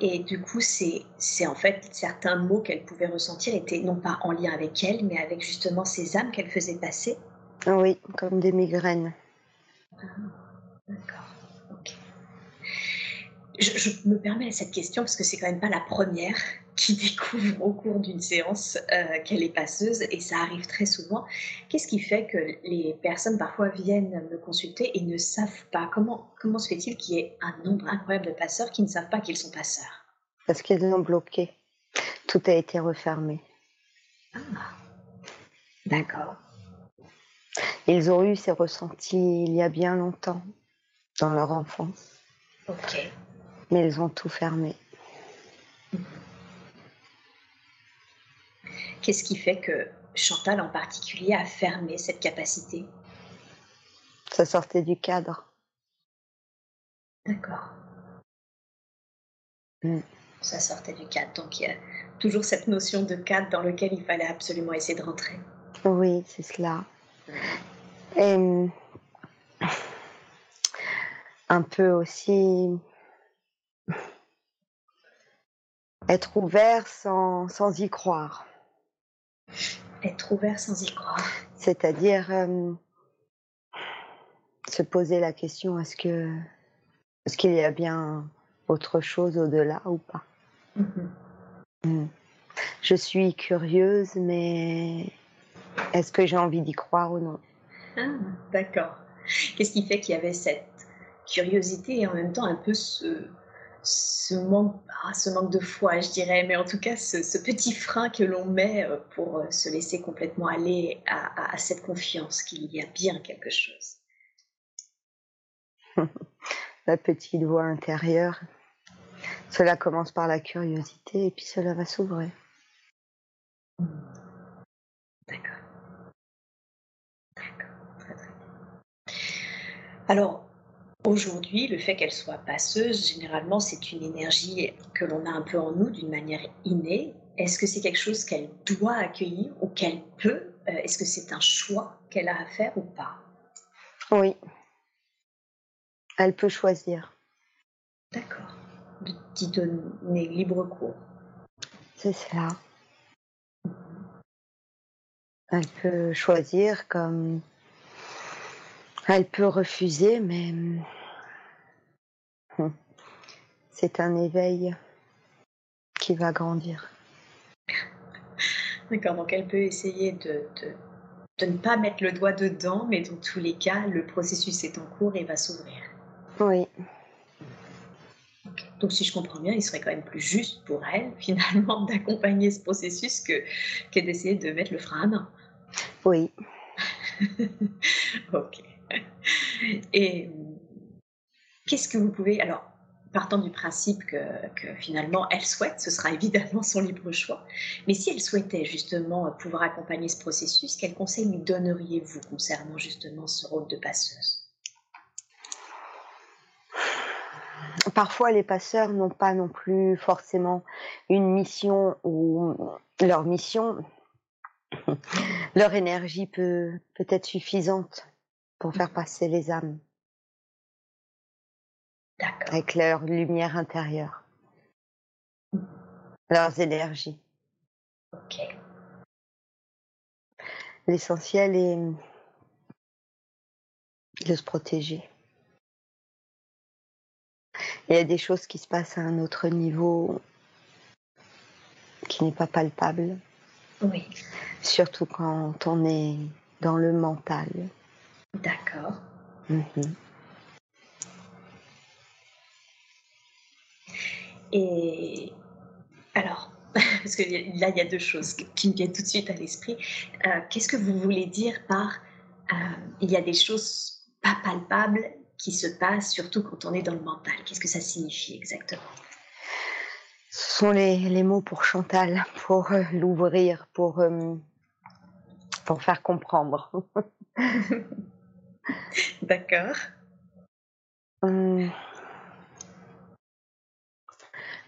Et du coup, c'est, en fait certains mots qu'elle pouvait ressentir étaient non pas en lien avec elle, mais avec justement ces âmes qu'elle faisait passer. Oui, comme des migraines. Ah, d'accord. Ok. Je, me permets cette question parce que c'est quand même pas la première qui découvre au cours d'une séance euh, qu'elle est passeuse et ça arrive très souvent. Qu'est-ce qui fait que les personnes parfois viennent me consulter et ne savent pas? Comment comment se fait-il qu'il y ait un nombre incroyable de passeurs qui ne savent pas qu'ils sont passeurs? Parce qu'ils ont bloqué. Tout a été refermé. Ah, d'accord. Ils ont eu ces ressentis il y a bien longtemps, dans leur enfance. Ok. Mais ils ont tout fermé. Qu'est-ce qui fait que Chantal en particulier a fermé cette capacité? Ça sortait du cadre. D'accord. Mm. Ça sortait du cadre. Donc il y a toujours cette notion de cadre dans lequel il fallait absolument essayer de rentrer. Oui, c'est cela. Et mm, un peu aussi être ouvert sans, sans y croire. Être ouvert sans y croire. C'est-à-dire euh, se poser la question est-ce que est-ce qu'il y a bien autre chose au-delà ou pas? Mm-hmm. mm. Je suis curieuse, mais est-ce que j'ai envie d'y croire ou non? Ah, D'accord. Qu'est-ce qui fait qu'il y avait cette curiosité et en même temps un peu ce, ce manque, ah, ce manque de foi, je dirais, mais en tout cas ce, petit frein que l'on met euh, pour euh, se laisser complètement aller à, cette confiance qu'il y a bien quelque chose. la petite voix intérieure, cela commence par la curiosité et puis cela va s'ouvrir. D'accord. D'accord, très très bien. Alors, Aujourd'hui, le fait qu'elle soit passeuse, généralement, c'est une énergie que l'on a un peu en nous d'une manière innée. Est-ce que c'est quelque chose qu'elle doit accueillir ou qu'elle peut? Euh, Est-ce que c'est un choix qu'elle a à faire ou pas? Oui. Elle peut choisir. D'accord. D'y donner libre cours. C'est cela. Elle peut choisir comme elle peut refuser, mais c'est un éveil qui va grandir. D'accord, donc elle peut essayer de, de, ne pas mettre le doigt dedans, mais dans tous les cas, le processus est en cours et va s'ouvrir. Oui. Donc si je comprends bien, il serait quand même plus juste pour elle, finalement, d'accompagner ce processus que, que d'essayer de mettre le frein à main. Oui. ok. Et qu'est-ce que vous pouvez... Alors, partant du principe que, finalement elle souhaite, ce sera évidemment son libre choix, mais si elle souhaitait justement pouvoir accompagner ce processus, quel conseil lui donneriez-vous concernant justement ce rôle de passeuse? Parfois, les passeurs n'ont pas non plus forcément une mission ou leur mission, leur énergie peut, peut être suffisante pour faire passer les âmes. Avec leur lumière intérieure. Leurs énergies. Ok. L'essentiel est de se protéger. Il y a des choses qui se passent à un autre niveau qui n'est pas palpable. Oui. Surtout quand on est dans le mental. D'accord. Mhm. Et alors, parce que là, il y a deux choses qui me viennent tout de suite à l'esprit. Euh, qu'est-ce que vous voulez dire par euh, il y a des choses pas palpables qui se passent, surtout quand on est dans le mental? Qu'est-ce que ça signifie exactement? Ce sont les, les, mots pour Chantal, pour euh, l'ouvrir, pour, pour faire comprendre. D'accord. Hum.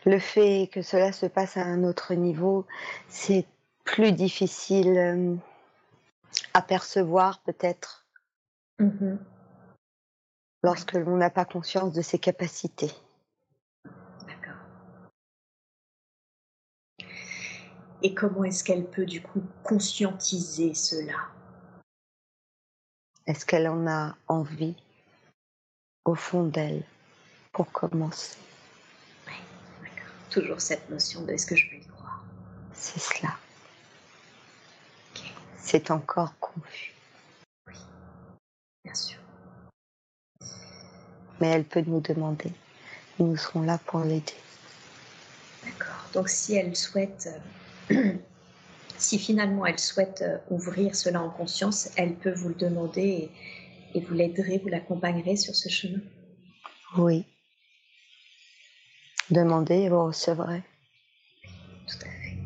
Le fait que cela se passe à un autre niveau, c'est plus difficile euh, à percevoir peut-être Mhm. lorsque l'on n'a pas conscience de ses capacités. D'accord. Et comment est-ce qu'elle peut du coup conscientiser cela? Est-ce qu'elle en a envie au fond d'elle pour commencer? Toujours cette notion de est-ce que je peux y croire? C'est cela. C'est encore confus. Bien sûr. Mais elle peut nous demander. Nous serons là pour l'aider. D'accord. Donc si elle souhaite, euh, si finalement elle souhaite euh, ouvrir cela en conscience, elle peut vous le demander et, et vous l'aiderez, vous l'accompagnerez sur ce chemin? Oui. Demandez et vous recevrez. Tout à fait.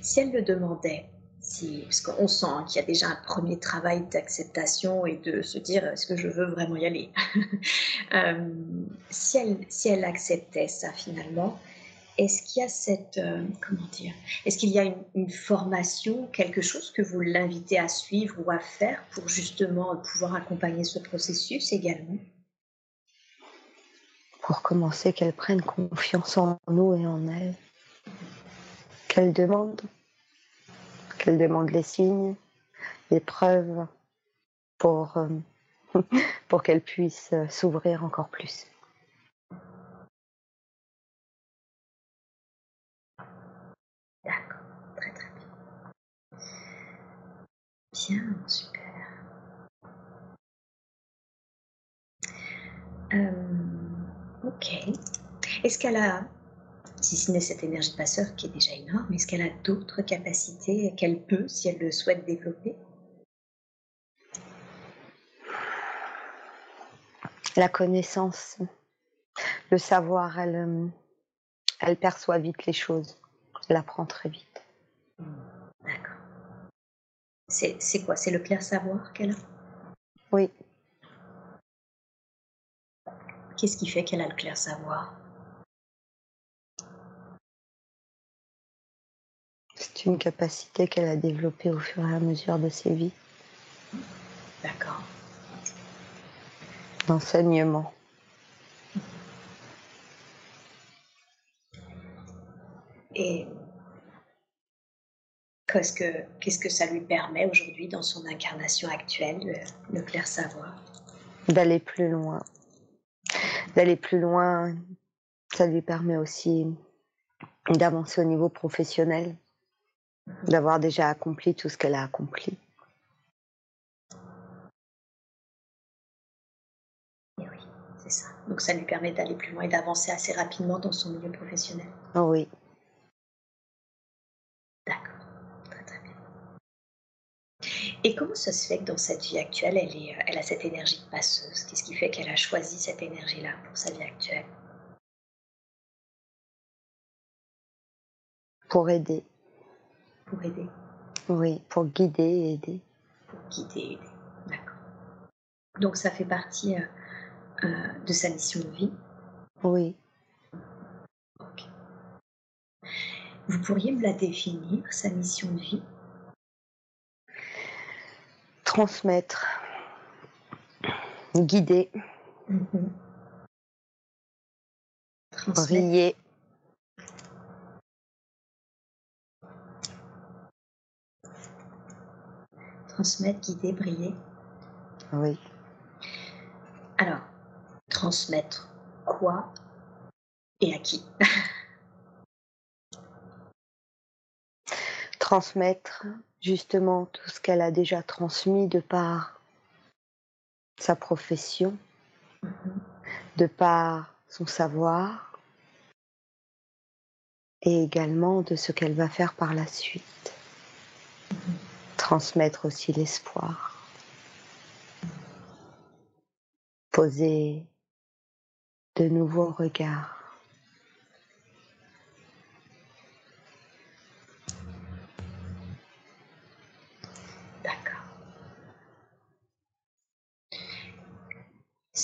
Si elle le demandait, si, parce qu'on sent hein, qu'il y a déjà un premier travail d'acceptation et de se dire est-ce que je veux vraiment y aller Euh, si, elle, si elle acceptait ça finalement, est-ce qu'il y a cette. euh, comment dire Est-ce qu'il y a une formation, quelque chose que vous l'invitez à suivre ou à faire pour justement pouvoir accompagner ce processus également? Pour commencer, qu'elle prenne confiance en nous et en elle. Qu'elle demande. Qu'elle demande les signes, les preuves pour, euh, pour qu'elle puisse euh, s'ouvrir encore plus. D'accord, très très bien. Bien, super. Euh, ok. Est-ce qu'elle a, si ce n'est cette énergie de passeur qui est déjà énorme, est-ce qu'elle a d'autres capacités qu'elle peut, si elle le souhaite, développer? La connaissance, le savoir, elle, euh, elle perçoit vite les choses. Elle apprend très vite. D'accord. C'est c'est quoi? C'est le clair savoir qu'elle a? Oui, Qu'est-ce qui fait qu'elle a le clair savoir? C'est une capacité qu'elle a développée au fur et à mesure de ses vies. D'accord. L'enseignement. Et qu'est-ce que, qu'est-ce que ça lui permet aujourd'hui dans son incarnation actuelle, le, le clair savoir? D'aller plus loin. D'aller plus loin, ça lui permet aussi d'avancer au niveau professionnel, d'avoir déjà accompli tout ce qu'elle a accompli. Et oui, c'est ça. Donc ça lui permet d'aller plus loin et d'avancer assez rapidement dans son milieu professionnel. Oh oui, D'accord, très très bien. Et comment ça se fait que dans cette vie actuelle, elle, est, euh, elle a cette énergie de passeuse? Qu'est-ce qui fait qu'elle a choisi cette énergie-là pour sa vie actuelle? Pour aider. Pour aider, Oui, pour guider et aider. pour guider, aider. D'accord. Donc ça fait partie euh, euh, de sa mission de vie? Oui, Ok. Vous pourriez me la définir, sa mission de vie? Transmettre, guider, briller, Transmettre, guider, briller. oui. Alors, transmettre quoi et à qui? transmettre justement tout ce qu'elle a déjà transmis de par sa profession, de par son savoir et également de ce qu'elle va faire par la suite. Transmettre aussi l'espoir. Poser de nouveaux regards.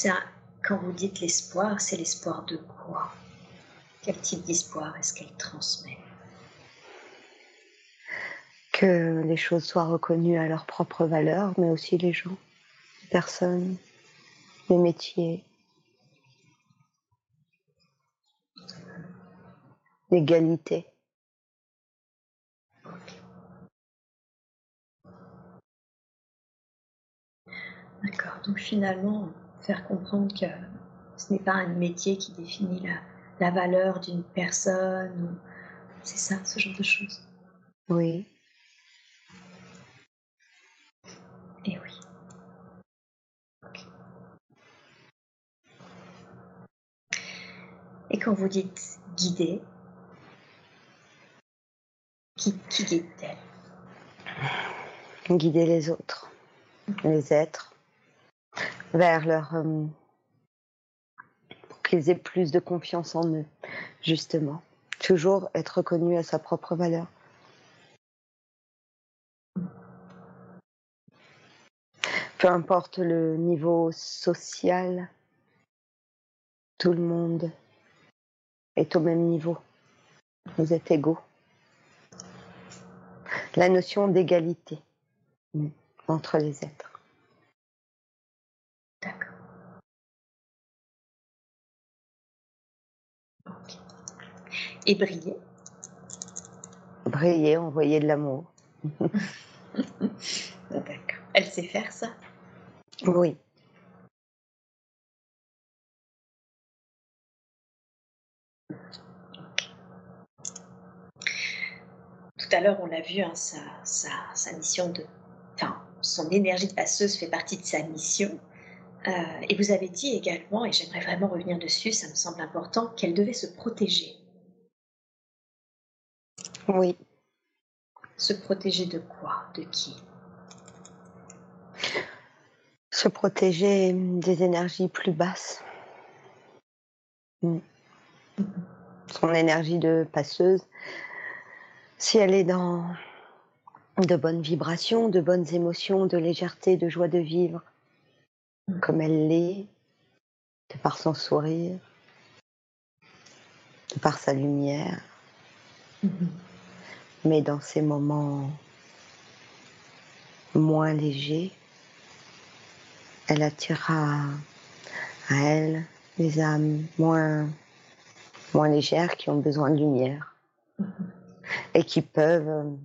Ça, quand vous dites l'espoir, c'est l'espoir de quoi? Quel type d'espoir est-ce qu'elle transmet? Que les choses soient reconnues à leur propre valeur, mais aussi les gens, les personnes, les métiers. L'égalité. D'accord. Donc finalement, faire comprendre que ce n'est pas un métier qui définit la, la valeur d'une personne. C'est ça, ce genre de choses. Oui. Et oui. Et quand vous dites guider, qui, qui guide-t-elle? Guider les autres, les êtres, vers leur... Euh, pour qu'ils aient plus de confiance en eux, justement. Toujours être reconnu à sa propre valeur. Peu importe le niveau social, tout le monde est au même niveau. Vous êtes égaux. La notion d'égalité entre les êtres. Et briller Briller, envoyer de l'amour. D'accord. Elle sait faire ça Oui. Tout à l'heure, on l'a vu, hein, sa, sa, sa, mission de. Enfin, son énergie de passeuse fait partie de sa mission. Euh, et vous avez dit également, et j'aimerais vraiment revenir dessus, ça me semble important, qu'elle devait se protéger. Oui. Se protéger de quoi? De qui? Se protéger des énergies plus basses. Mm. Son énergie de passeuse, si elle est dans de bonnes vibrations, de bonnes émotions, de légèreté, de joie de vivre, comme elle l'est, de par son sourire, de par sa lumière. Mais dans ces moments moins légers, elle attirera à elle les âmes moins, moins légères qui ont besoin de lumière et qui peuvent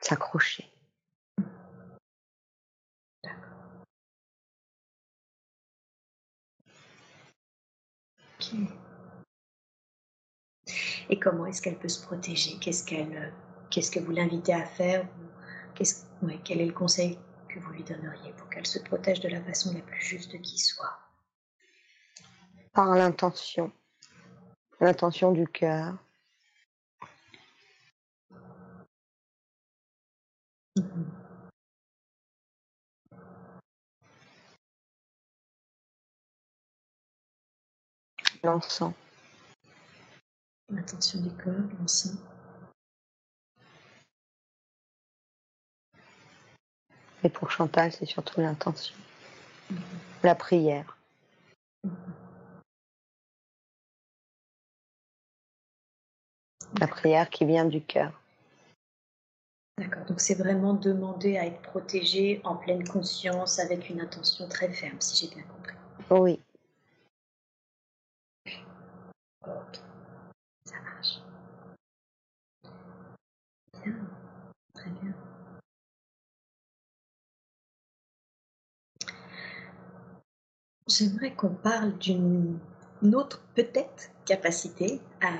s'accrocher. Et comment est-ce qu'elle peut se protéger? Qu'est-ce qu'elle, qu'est-ce que vous l'invitez à faire ouais, Quel est le conseil que vous lui donneriez pour qu'elle se protège de la façon la plus juste qui soit? Par l'intention, l'intention du cœur. Mmh L'encens. L'intention du corps, l'encens. Et pour Chantal, c'est surtout l'intention. Mmh. La prière. Mmh. La prière qui vient du cœur. D'accord, donc c'est vraiment demander à être protégé en pleine conscience avec une intention très ferme, si j'ai bien compris. Oui. Ok, ça marche. Bien, très bien. J'aimerais qu'on parle d'une autre peut-être capacité à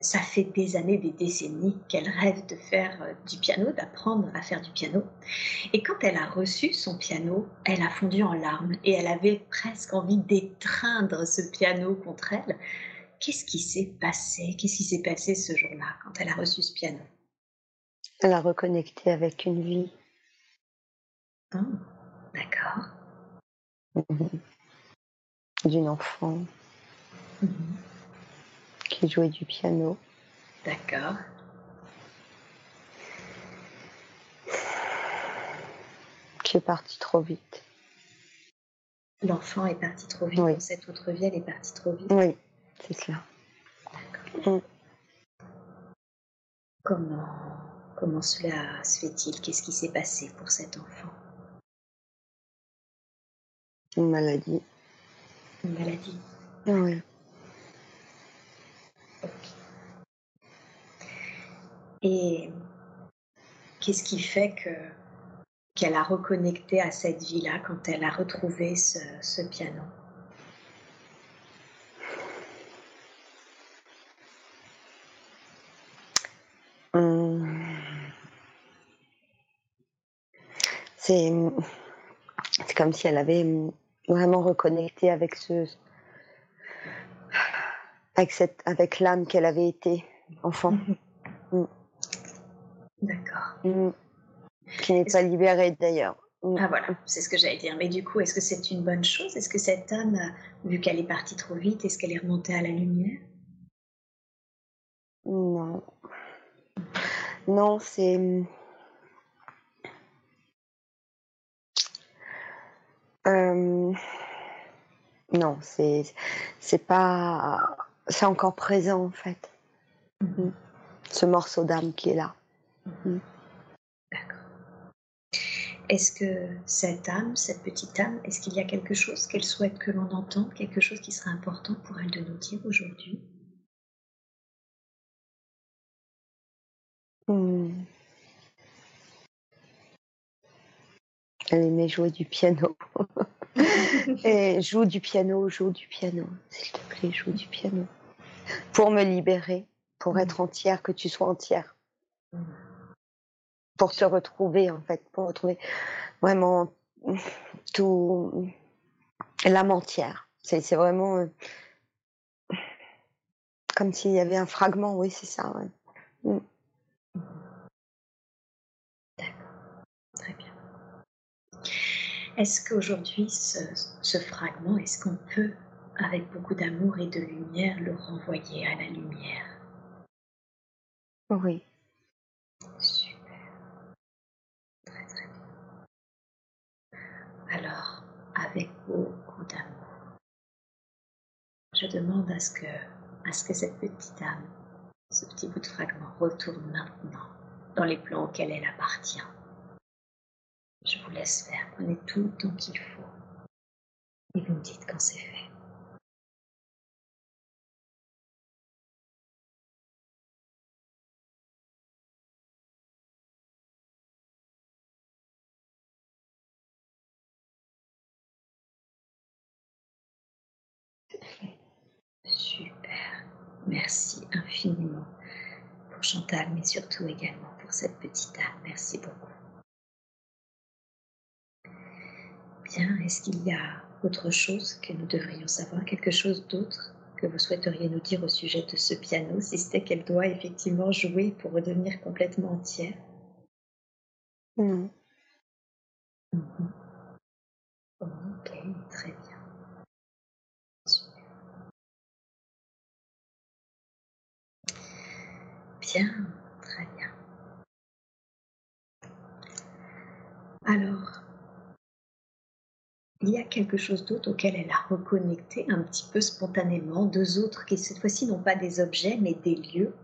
ça fait des années, des décennies qu'elle rêve de faire euh, du piano, d'apprendre à faire du piano. Et quand elle a reçu son piano, elle a fondu en larmes et elle avait presque envie d'étreindre ce piano contre elle. Qu'est-ce qui s'est passé? Qu'est-ce qui s'est passé ce jour-là quand elle a reçu ce piano? Elle a reconnecté avec une vie. Oh, D'accord. Mmh. D'une enfant. Qui jouait du piano. D'accord. Qui est parti trop vite. L'enfant est parti trop vite. Oui. Cette autre vie, elle est partie trop vite. Oui, c'est cela. Mm. Comment, comment cela se fait-il? Qu'est-ce qui s'est passé pour cet enfant? Une maladie. Une maladie Oui. Et qu'est-ce qui fait que qu'elle a reconnecté à cette vie-là quand elle a retrouvé ce, ce piano? Hum. C'est c'est comme si elle avait vraiment reconnecté avec ce avec cette avec l'âme qu'elle avait été enfant. Mm. D'accord. Mm. Qui n'est pas libérée d'ailleurs. Mm. Ah voilà, c'est ce que j'allais dire. Mais du coup, est-ce que c'est une bonne chose? Est-ce que cette âme, vu qu'elle est partie trop vite, est-ce qu'elle est remontée à la lumière? Non. Non, c'est. Euh, Non, c'est c'est pas. C'est encore présent en fait. Mhm. Ce morceau d'âme qui est là. Mhm. D'accord. Est-ce que cette âme, cette petite âme, est-ce qu'il y a quelque chose qu'elle souhaite que l'on entende, quelque chose qui serait important pour elle de nous dire aujourd'hui? Hmm. Elle aimait jouer du piano. Et joue du piano, joue du piano. S'il te plaît, joue du piano. Pour me libérer, pour être entière, que tu sois entière. Pour te retrouver, en fait, pour retrouver vraiment tout l'âme entière. C'est c'est vraiment euh, comme s'il y avait un fragment, oui, c'est ça. ouais. Mm. Très bien. Est-ce qu'aujourd'hui, ce, ce fragment, est-ce qu'on peut, avec beaucoup d'amour et de lumière, le renvoyer à la lumière? Oui. Super. Très très bien. Alors, avec beaucoup d'amour, je demande à ce que, à ce que cette petite âme, ce petit bout de fragment retourne maintenant dans les plans auxquels elle appartient. Je vous laisse faire, prenez tout le temps qu'il faut. Et vous me dites quand c'est fait. Super. Merci infiniment pour Chantal, mais surtout également pour cette petite âme. Merci beaucoup. Bien, est-ce qu'il y a autre chose que nous devrions savoir, quelque chose d'autre que vous souhaiteriez nous dire au sujet de ce piano, si c'était qu'elle doit effectivement jouer pour redevenir complètement entière? Non. Mhm. Ok, très bien. Super. Bien, très bien. Alors, il y a quelque chose d'autre auquel elle a reconnecté un petit peu spontanément, deux autres qui cette fois-ci n'ont pas des objets mais des lieux.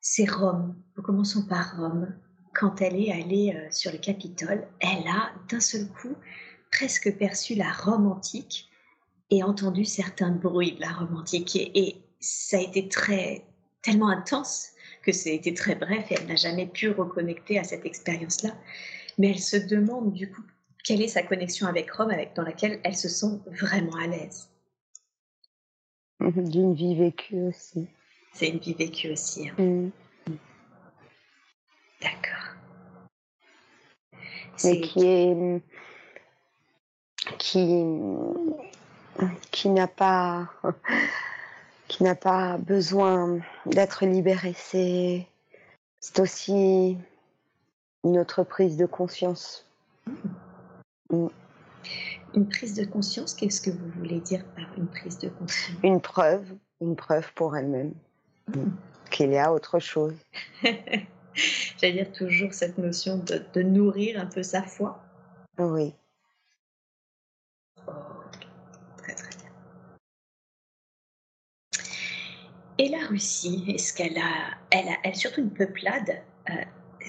C'est Rome. Nous commençons par Rome. Quand elle est allée euh, sur le Capitole, elle a d'un seul coup presque perçu la Rome antique et entendu certains bruits de la Rome antique. Et, ça a été très, tellement intense que ça a été très bref et elle n'a jamais pu reconnecter à cette expérience-là. Mais elle se demande du coup quelle est sa connexion avec Rome, avec, dans laquelle elle se sent vraiment à l'aise. D'une vie vécue aussi. C'est une vie vécue aussi. hein. Mm. D'accord. Mais C'est qui est. qui. qui n'a pas. qui n'a pas besoin d'être libéré. C'est. c'est aussi une autre prise de conscience. Mm. Une prise de conscience. Qu'est-ce que vous voulez dire par une prise de conscience? Une preuve, une preuve pour elle-même Mm. qu'il y a autre chose. J'allais dire toujours cette notion de, de nourrir un peu sa foi. Oui. Ok, très très bien. Et la Russie, est-ce qu'elle a, elle a, elle surtout une peuplade, euh,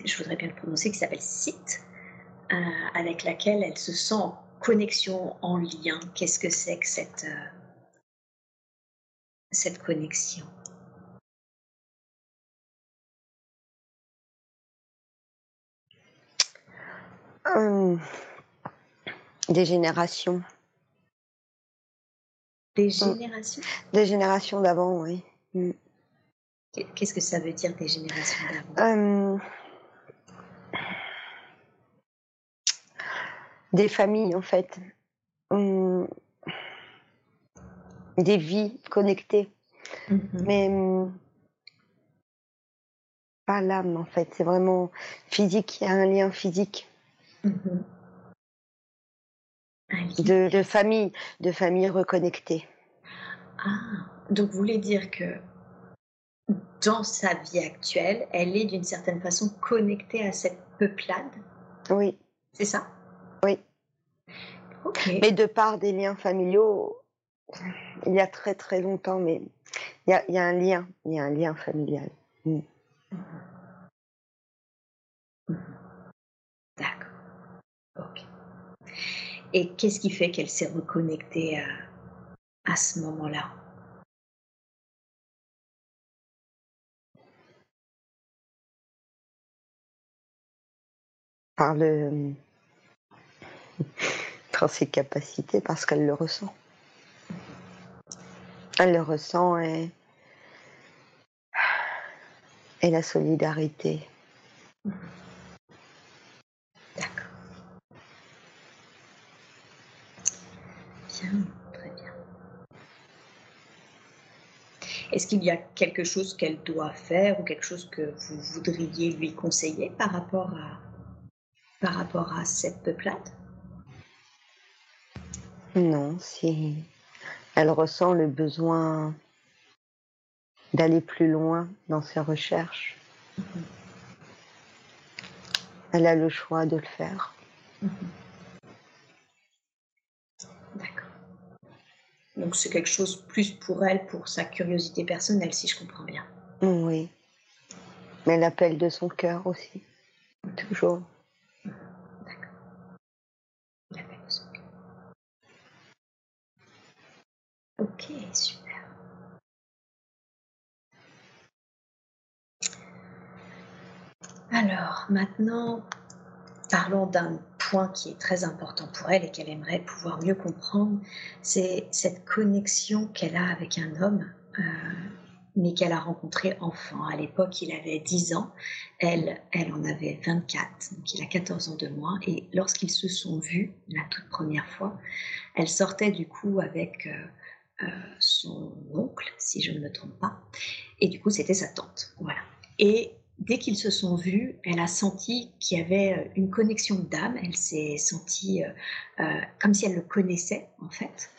je voudrais bien le prononcer, qui s'appelle Sith, euh, avec laquelle elle se sent en connexion, en lien. Qu'est-ce que c'est que cette, euh, cette connexion? Hum, Des générations. Des Hum. générations? Des générations d'avant, oui. Hum. Qu'est-ce que ça veut dire des générations d'avant? Hum, Des familles, en fait. Hum, Des vies connectées. Mhm. Mais hum, pas l'âme, en fait. C'est vraiment physique. Il y a un lien physique Mhm. De famille, de famille reconnectée. Ah, donc vous voulez dire que dans sa vie actuelle, elle est d'une certaine façon connectée à cette peuplade, Oui, c'est ça? Oui. Ok. Mais de par des liens familiaux, il y a très très longtemps, mais il y a, il y a un lien, il y a un lien familial. Mm. D'accord. Ok. Et qu'est-ce qui fait qu'elle s'est reconnectée à, à ce moment-là? Par le, par ses capacités, parce qu'elle le ressent. Elle le ressent et, la solidarité. D'accord. Bien, très bien. Est-ce qu'il y a quelque chose qu'elle doit faire ou quelque chose que vous voudriez lui conseiller par rapport à cette peuplade? Non, si elle ressent le besoin d'aller plus loin dans ses recherches, elle a le choix de le faire. D'accord. Donc c'est quelque chose plus pour elle, pour sa curiosité personnelle, si je comprends bien. Oui. Mais l'appel de son cœur aussi. Toujours. D'accord. L'appel de son cœur. Ok, super. Alors, maintenant, parlons d'un point qui est très important pour elle et qu'elle aimerait pouvoir mieux comprendre, c'est cette connexion qu'elle a avec un homme, euh, mais qu'elle a rencontré enfant. À l'époque, il avait 10 ans, elle, elle en avait 24, donc il a 14 ans de moins, et lorsqu'ils se sont vus la toute première fois, elle sortait du coup avec euh, euh, son oncle, si je ne me trompe pas, et du coup c'était sa tante, voilà. Et dès qu'ils se sont vus, elle a senti qu'il y avait euh, une connexion d'âme. Elle s'est sentie euh, euh, comme si elle le connaissait en fait.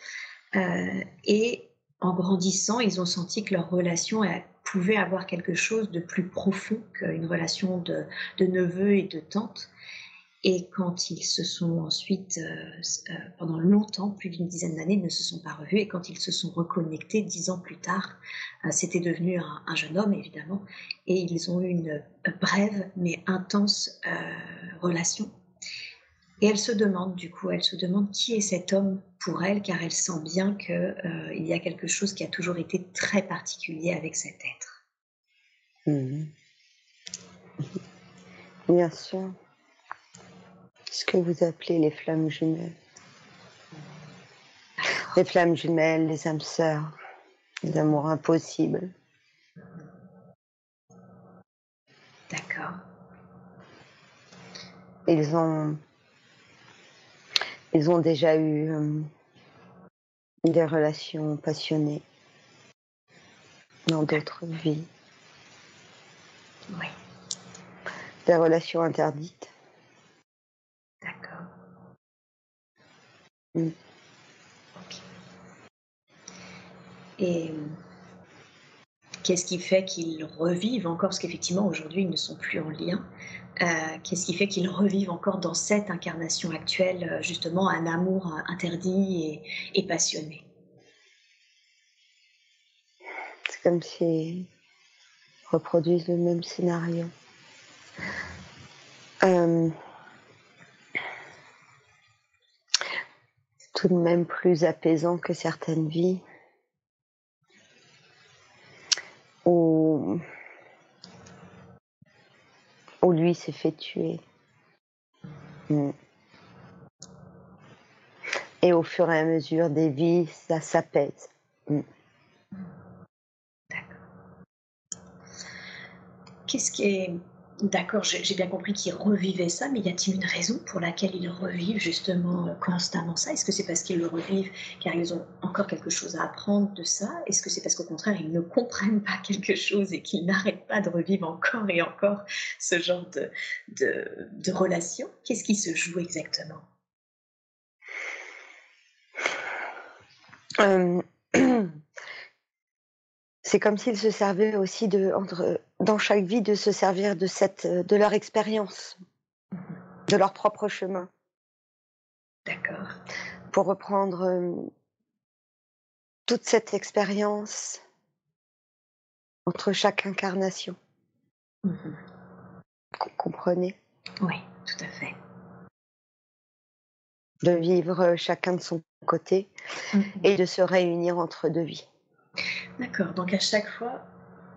Et en grandissant, ils ont senti que leur relation pouvait avoir quelque chose de plus profond qu'une relation de neveu et de tante. Et quand ils se sont ensuite, euh, euh, pendant longtemps, plus d'une dizaine d'années, ne se sont pas revus. Et quand ils se sont reconnectés dix ans plus tard, euh, c'était devenu un, un, jeune homme, évidemment. Et ils ont eu une brève mais intense relation. Et elle se demande, du coup, elle se demande qui est cet homme pour elle, car elle sent bien qu'il y a quelque chose qui a toujours été très particulier avec cet être. Mmh. Bien sûr. Ce que vous appelez les flammes jumelles. Les flammes jumelles, les âmes sœurs, les amours impossibles. D'accord. Ils ont, ils ont déjà eu euh, des relations passionnées dans d'autres vies. Oui. Des relations interdites. Et qu'est-ce qui fait qu'ils revivent encore? Parce qu'effectivement, aujourd'hui, ils ne sont plus en lien. Euh, qu'est-ce qui fait qu'ils revivent encore dans cette incarnation actuelle, justement, un amour interdit et, passionné? Parce comme si reproduisent le même scénario. Euh, tout de même plus apaisant que certaines vies où, où lui s'est fait tuer. Mm. Et au fur et à mesure des vies, ça s'apaise. Mm. Qu'est-ce qui est D'accord, j'ai bien compris qu'ils revivaient ça, mais y a-t-il une raison pour laquelle ils revivent justement euh, constamment ça? Est-ce que c'est parce qu'ils le revivent car ils ont encore quelque chose à apprendre de ça? Est-ce que c'est parce qu'au contraire ils ne comprennent pas quelque chose et qu'ils n'arrêtent pas de revivre encore et encore ce genre de, relation? Qu'est-ce qui se joue exactement? Euh, c'est comme s'ils se servaient aussi de, entre, dans chaque vie, de se servir de cette, de leur expérience, de leur propre chemin. D'accord. Pour reprendre euh, toute cette expérience entre chaque incarnation. Vous comprenez? Oui, tout à fait. De vivre chacun de son côté mhm. et de se réunir entre deux vies. D'accord, donc à chaque fois,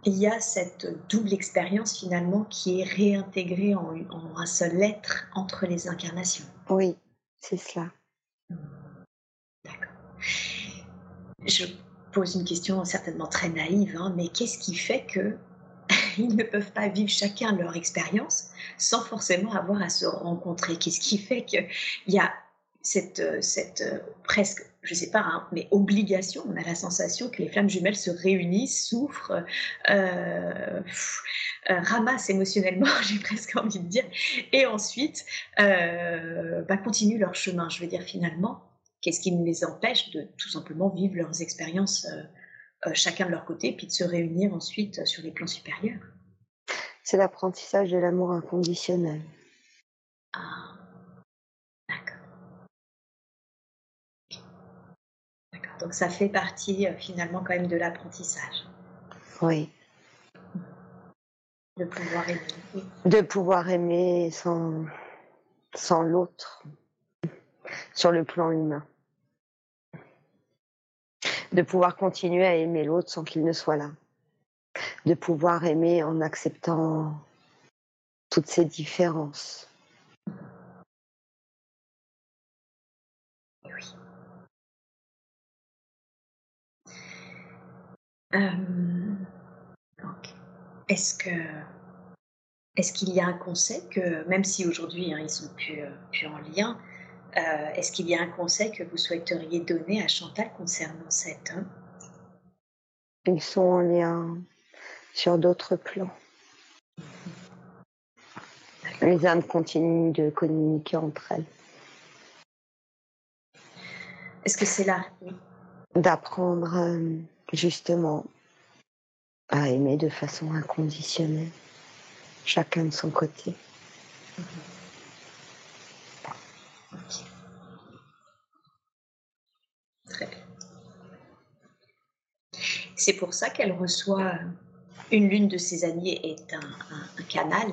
il y a cette double expérience finalement qui est réintégrée en, un seul être entre les incarnations. Oui, c'est cela. D'accord. Je pose une question certainement très naïve, hein, mais qu'est-ce qui fait que ils ne peuvent pas vivre chacun leur expérience sans forcément avoir à se rencontrer? Qu'est-ce qui fait qu'il y a cette, euh, cette euh, presque, je sais pas, hein, mais obligation. On a la sensation que les flammes jumelles se réunissent, souffrent, euh, ramassent émotionnellement, j'ai presque envie de dire, et ensuite euh, bah, continuent leur chemin. Je veux dire, finalement, qu'est-ce qui les empêche de tout simplement vivre leurs expériences chacun de leur côté, puis de se réunir ensuite sur les plans supérieurs? C'est l'apprentissage de l'amour inconditionnel. Ah. Donc ça fait partie euh, finalement quand même de l'apprentissage. Oui. De pouvoir aimer. De pouvoir aimer sans, sans l'autre, sur le plan humain. De pouvoir continuer à aimer l'autre sans qu'il ne soit là. De pouvoir aimer en acceptant toutes ces différences. Euh, est-ce que est-ce qu'il y a un conseil que, même si aujourd'hui hein, ils sont plus, euh, plus en lien, euh, est-ce qu'il y a un conseil que vous souhaiteriez donner à Chantal concernant cet homme Ils sont en lien sur d'autres plans. Les âmes continuent de communiquer entre elles. Est-ce que c'est là? D'apprendre justement à aimer de façon inconditionnelle, chacun de son côté. Très bien. C'est pour ça qu'elle reçoit une lune de ses années est un canal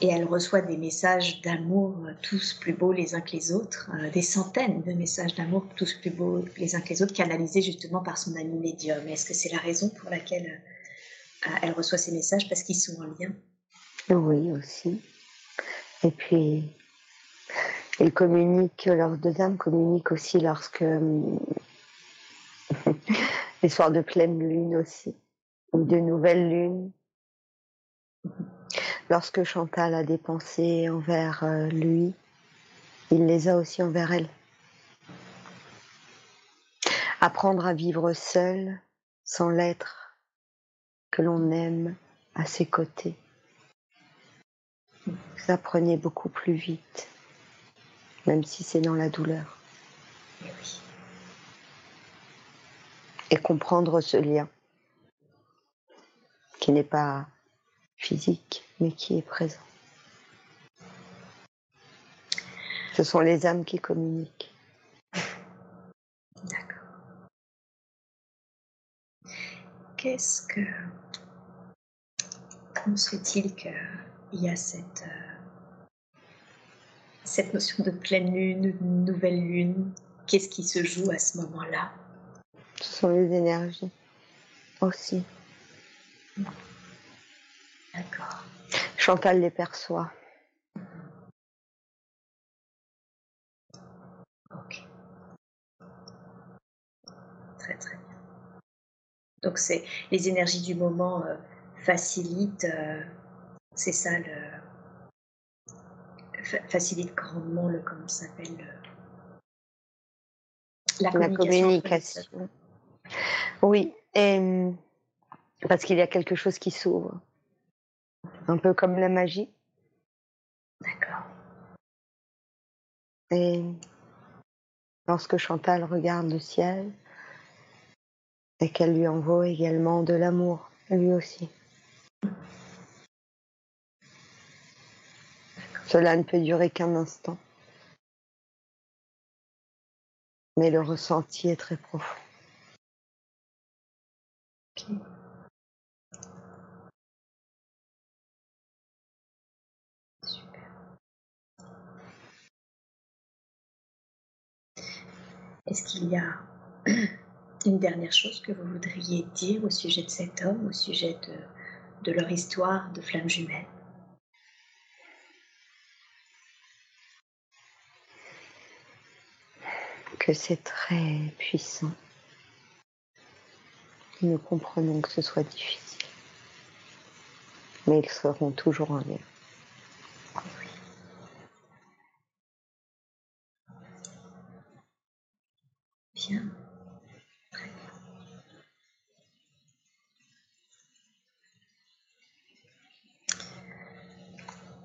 et elle reçoit des messages d'amour tous plus beaux les uns que les autres, euh, des centaines de messages d'amour tous plus beaux les uns que les autres, canalisés justement par son ami médium. Est-ce que c'est la raison pour laquelle euh, elle reçoit ces messages? Parce qu'ils sont en lien Oui, aussi. Et puis, ils communiquent, leurs deux âmes communiquent aussi lorsque les soirs de pleine lune aussi, ou de nouvelles lunes Lorsque Chantal a des pensées envers euh, lui, il les a aussi envers elle. Apprendre à vivre seul, sans l'être que l'on aime à ses côtés. Ça prenait beaucoup plus vite, même si c'est dans la douleur. Et comprendre ce lien, qui n'est pas physique, mais qui est présent. Ce sont les âmes qui communiquent. D'accord. qu'est-ce que. Comment se fait-il qu'il y a cette, cette notion de pleine lune, nouvelle lune? Qu'est-ce qui se joue à ce moment-là? Ce sont les énergies aussi. D'accord. Chantal les perçoit. Ok. Très très bien. Donc c'est les énergies du moment euh, facilitent, euh, c'est ça le facilite grandement le comment ça s'appelle la, communication. Oui, et parce qu'il y a quelque chose qui s'ouvre, un peu comme la magie. D'accord. Et lorsque Chantal regarde le ciel, et qu'elle lui envoie également de l'amour, lui aussi. Cela ne peut durer qu'un instant. Mais le ressenti est très profond. Est-ce qu'il y a une dernière chose que vous voudriez dire au sujet de cet homme, au sujet de, leur histoire de flammes jumelles Que c'est très puissant. Nous comprenons que ce soit difficile. Mais ils seront toujours en lien.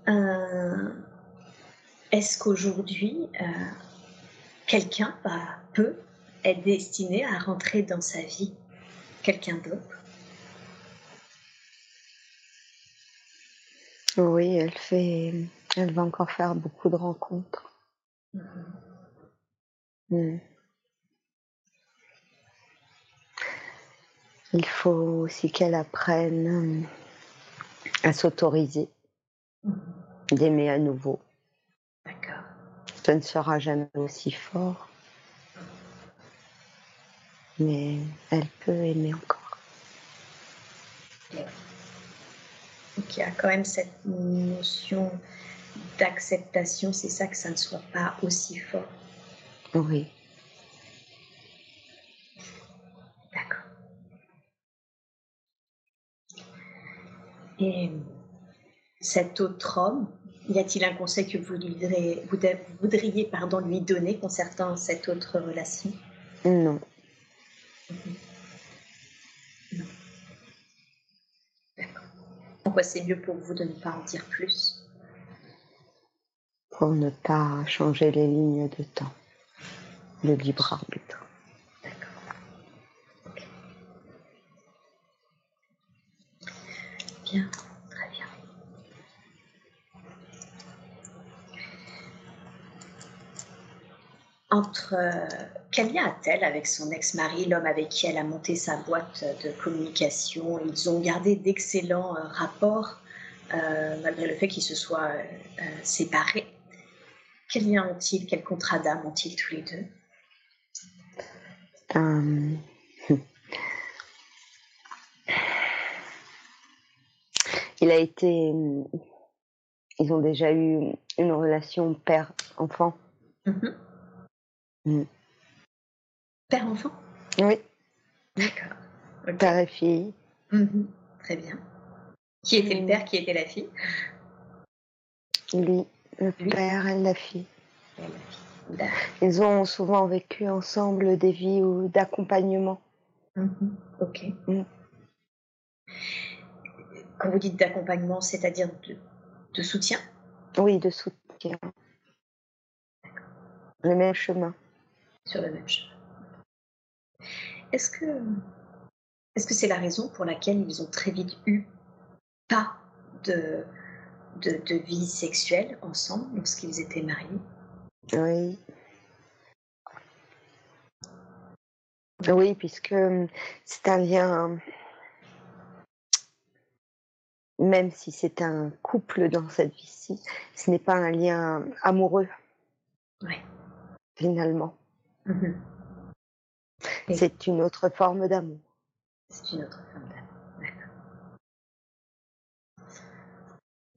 Euh, est-ce qu'aujourd'hui, euh, quelqu'un bah, peut être destiné à rentrer dans sa vie? Quelqu'un d'autre? Oui, elle fait, elle va encore faire beaucoup de rencontres. Mm-hmm. Mm. Il faut aussi qu'elle apprenne à s'autoriser d'aimer à nouveau. D'accord. Ça ne sera jamais aussi fort, mais elle peut aimer encore. Donc il y a quand même cette notion d'acceptation, c'est ça que ça ne soit pas aussi fort. Oui. Et cet autre homme, y a-t-il un conseil que vous, voudriez, vous voudriez pardon, lui donner concernant cette autre relation? Non. Non. D'accord. Pourquoi c'est mieux pour vous de ne pas en dire plus? Pour ne pas changer les lignes de temps, le libre arbitre. Bien. entre euh, quel lien a-t-elle avec son ex-mari, l'homme avec qui elle a monté sa boîte de communication? Ils ont gardé d'excellents euh, rapports euh, malgré le fait qu'ils se soient séparés. Quel lien ont-ils? Quel contrat d'âme ont-ils tous les deux? Il a été. Ils ont déjà eu une relation père-enfant. Mm-hmm. Mm. Père-enfant? Oui. D'accord. Père et fille. Mm-hmm. Très bien. Qui était le père, qui était la fille? Lui, le père et la fille. Ils ont souvent vécu ensemble des vies d'accompagnement. Mm-hmm. Ok. Quand vous dites d'accompagnement, c'est-à-dire de, de, soutien Oui, de soutien. Le même chemin sur le même chemin. Est-ce que est-ce que c'est la raison pour laquelle ils ont très vite eu pas de, de, vie sexuelle ensemble lorsqu'ils étaient mariés? Oui. Oui, puisque c'est un lien même si c'est un couple dans cette vie-ci, ce n'est pas un lien amoureux. Ouais. Finalement. Mhm. Et- C'est une autre forme d'amour. C'est une autre forme d'amour. D'accord.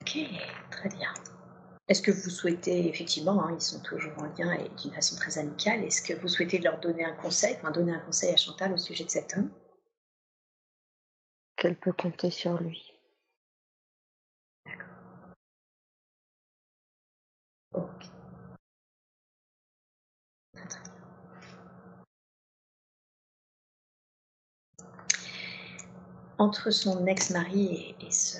Ok, très bien. Est-ce que vous souhaitez, effectivement, hein, ils sont toujours en lien et d'une façon très amicale, est-ce que vous souhaitez leur donner un conseil, enfin donner un conseil à Chantal au sujet de cet homme? Qu'elle peut compter sur lui. Entre son ex-mari et ce...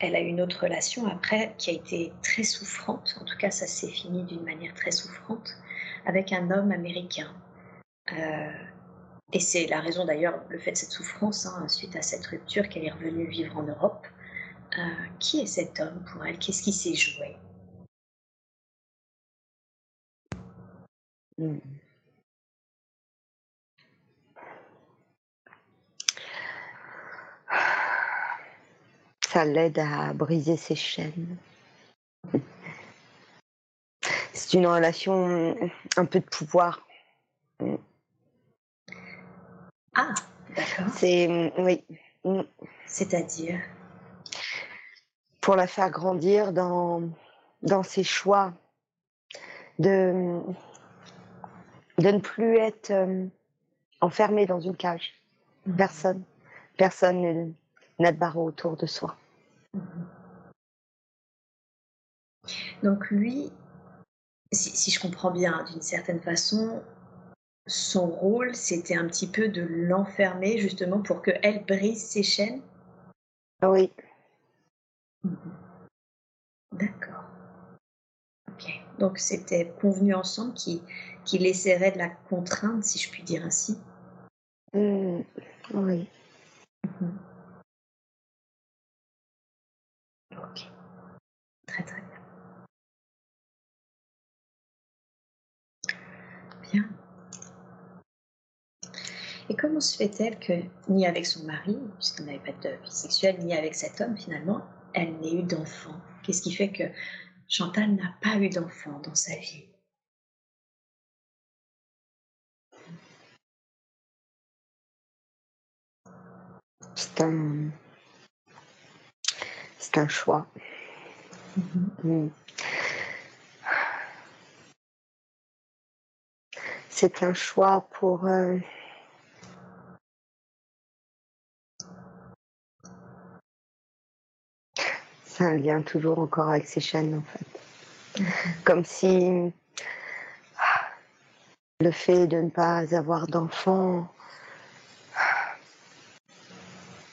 Elle a eu une autre relation après qui a été très souffrante, en tout cas ça s'est fini d'une manière très souffrante, avec un homme américain. Euh, et c'est la raison d'ailleurs, le fait de cette souffrance, hein, suite à cette rupture, qu'elle est revenue vivre en Europe. Euh, qui est cet homme pour elle? Qu'est-ce qui s'est joué? Mm. Ça l'aide à briser ses chaînes. C'est une relation un peu de pouvoir. Ah, d'accord. C'est oui, mm, C'est-à-dire? Pour la faire grandir dans dans ses choix, de de ne plus être euh, enfermée dans une cage. Personne, personne ne- n'a de barreau autour de soi. Donc lui, si, si je comprends bien, d'une certaine façon, son rôle, c'était un petit peu de l'enfermer justement pour qu'elle brise ses chaînes? Oui, D'accord. Ok. Donc c'était convenu ensemble qu'il qu'il essaierait de la contraindre, si je puis dire ainsi. mm, oui. Ok. Très très bien. Bien. Et comment se fait-elle que, ni avec son mari, puisqu'elle n'avait pas de vie sexuelle, ni avec cet homme finalement, elle n'ait eu d'enfant? Qu'est-ce qui fait que Chantal n'a pas eu d'enfant dans sa vie? C'est un, c'est un choix. Mm. C'est un choix pour euh, c'est un lien toujours encore avec ses chaînes en fait. Comme si ah, le fait de ne pas avoir d'enfant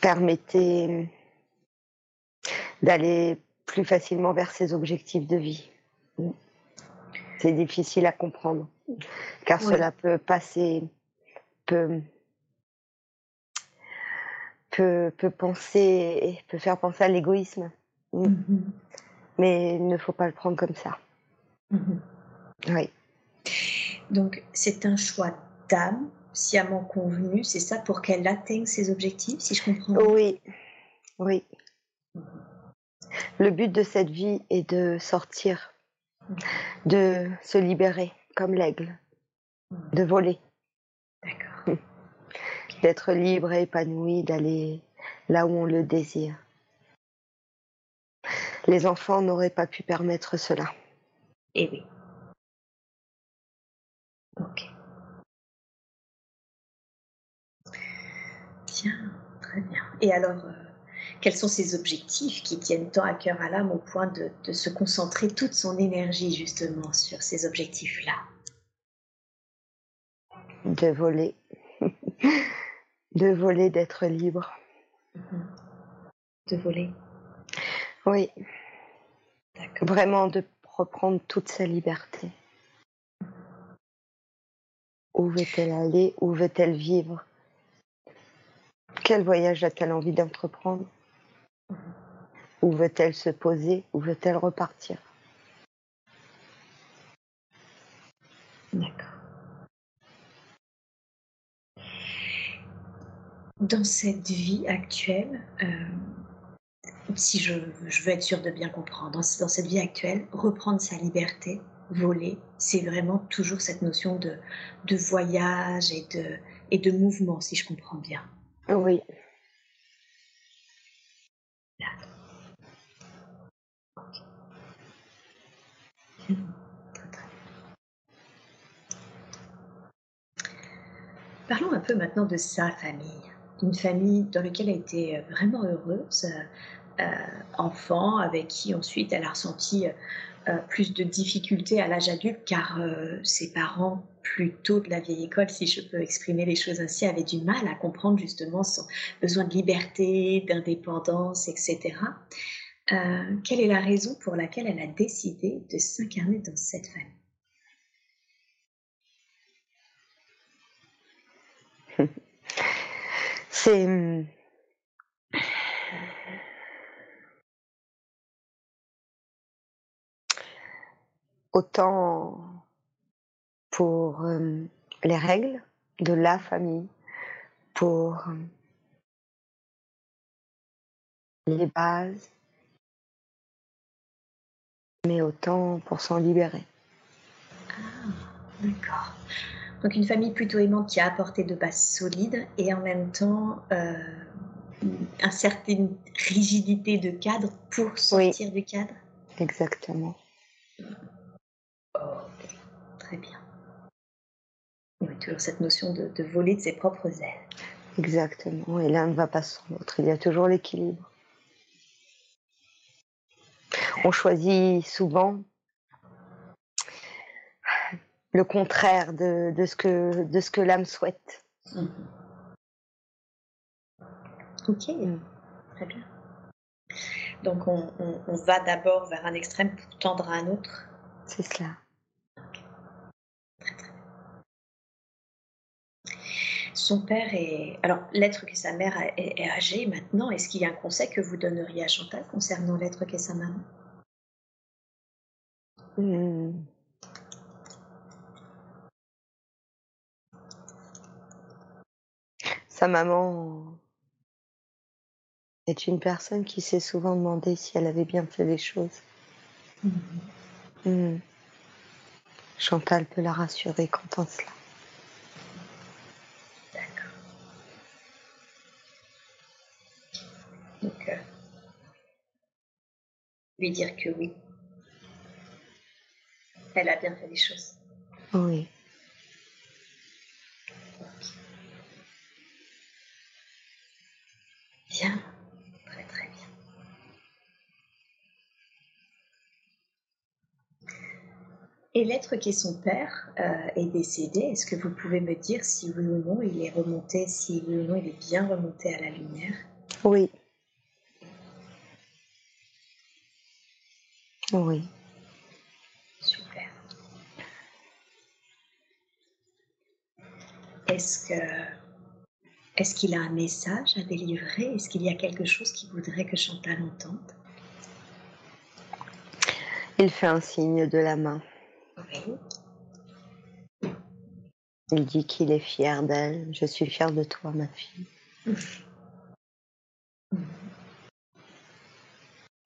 permettait d'aller plus facilement vers ses objectifs de vie. C'est difficile à comprendre, car Oui. cela peut passer, peut, peut, peut penser, peut faire penser à l'égoïsme. Mhm. Mais il ne faut pas le prendre comme ça. Mhm. Oui, Donc c'est un choix d'âme, sciemment convenu, c'est ça pour qu'elle atteigne ses objectifs, si je comprends bien? Oui, oui. Le but de cette vie est de sortir, de se libérer comme l'aigle, de voler, D'accord. d'être libre et épanoui, d'aller là où on le désire. Les enfants n'auraient pas pu permettre cela. Eh oui. Ok. Bien, très bien. Et alors, euh, quels sont ses objectifs qui tiennent tant à cœur à l'âme au point de, de se concentrer toute son énergie justement sur ces objectifs-là? De voler, de voler, d'être libre. Mhm. De voler. Oui, vraiment de reprendre toute sa liberté. Où veut-elle aller? Où veut-elle vivre? Quel voyage a-t-elle envie d'entreprendre? Où veut-elle se poser? Où veut-elle repartir? D'accord. Dans cette vie actuelle, euh, si je, veux être sûre de bien comprendre, dans, cette vie actuelle, reprendre sa liberté, voler, c'est vraiment toujours cette notion de, voyage et de mouvement, si je comprends bien. Oui. Parlons un peu maintenant de sa famille. Une famille dans laquelle elle a été vraiment heureuse, euh, enfant, avec qui ensuite elle a ressenti euh, plus de difficultés à l'âge adulte, car euh, ses parents, plutôt de la vieille école, si je peux exprimer les choses ainsi, avaient du mal à comprendre justement son besoin de liberté, d'indépendance, etc. quelle est la raison pour laquelle elle a décidé de s'incarner dans cette famille? C'est autant pour euh, les règles de la famille, pour euh, les bases, mais autant pour s'en libérer. Ah, d'accord. Donc une famille plutôt aimante qui a apporté de bases solides et en même temps euh, une certaine rigidité de cadre pour sortir du cadre? Exactement. Très bien. Oui, toujours cette notion de, voler de ses propres ailes. Exactement. Et l'un ne va pas sans l'autre. Il y a toujours l'équilibre. On choisit souvent le contraire de, ce que, de ce que l'âme souhaite. Ok, très bien. Donc on, on va d'abord vers un extrême pour tendre à un autre. C'est cela. Son père est. Alors, l'être qu'est sa mère est, âgé maintenant. Est-ce qu'il y a un conseil que vous donneriez à Chantal concernant l'être qu'est sa maman? Hmm. Sa maman est une personne qui s'est souvent demandé si elle avait bien fait les choses. Hmm. Hmm. Chantal peut la rassurer quant à cela. Lui dire que oui. Elle a bien fait les choses. Oui. Bien. Très très bien. Et l'être qui est son père euh, est décédé. Est-ce que vous pouvez me dire si oui ou non il est remonté, si oui ou non il est bien remonté à la lumière? Oui. Oui. Super. Est-ce que est-ce qu'il a un message à délivrer? Est-ce qu'il y a quelque chose qu'il voudrait que Chantal entende? Il fait un signe de la main. Oui. Il dit qu'il est fier d'elle. Je suis fière de toi, ma fille.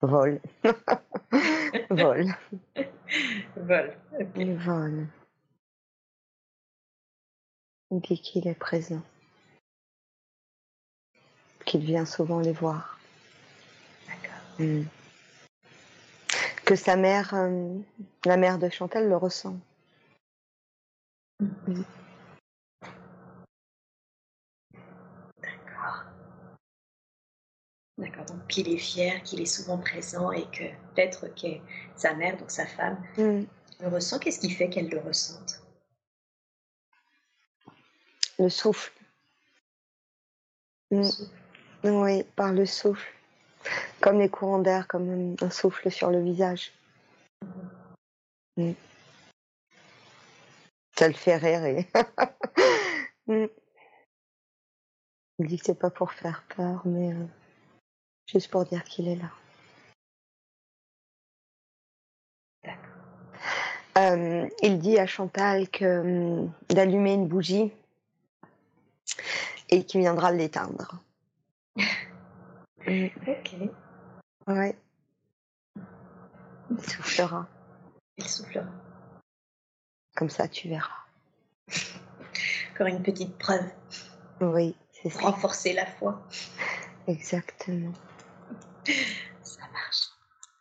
Vol. Vol. Vol. Il vole. Il dit qu'il est présent. Qu'il vient souvent les voir. D'accord. Hmm. Que sa mère, euh, la mère de Chantal, le ressent. Hmm. D'accord, donc qu'il est fier, qu'il est souvent présent et que peut-être que sa mère, donc sa femme, mm. le ressent. Qu'est-ce qui fait qu'elle le ressente? Le souffle. Mm. Oui, par le souffle. Comme les courants d'air, comme un souffle sur le visage. Mm. Ça le fait rire. Il dit que c'est pas pour faire peur, mais. Euh, Juste pour dire qu'il est là. Euh, il dit à Chantal que hum, d'allumer une bougie et qu'il viendra l'éteindre. ok. Ouais. Il soufflera. Il soufflera. Comme ça, tu verras. Encore une petite preuve. Oui, c'est ça. Renforcer la foi. Exactement. Ça marche.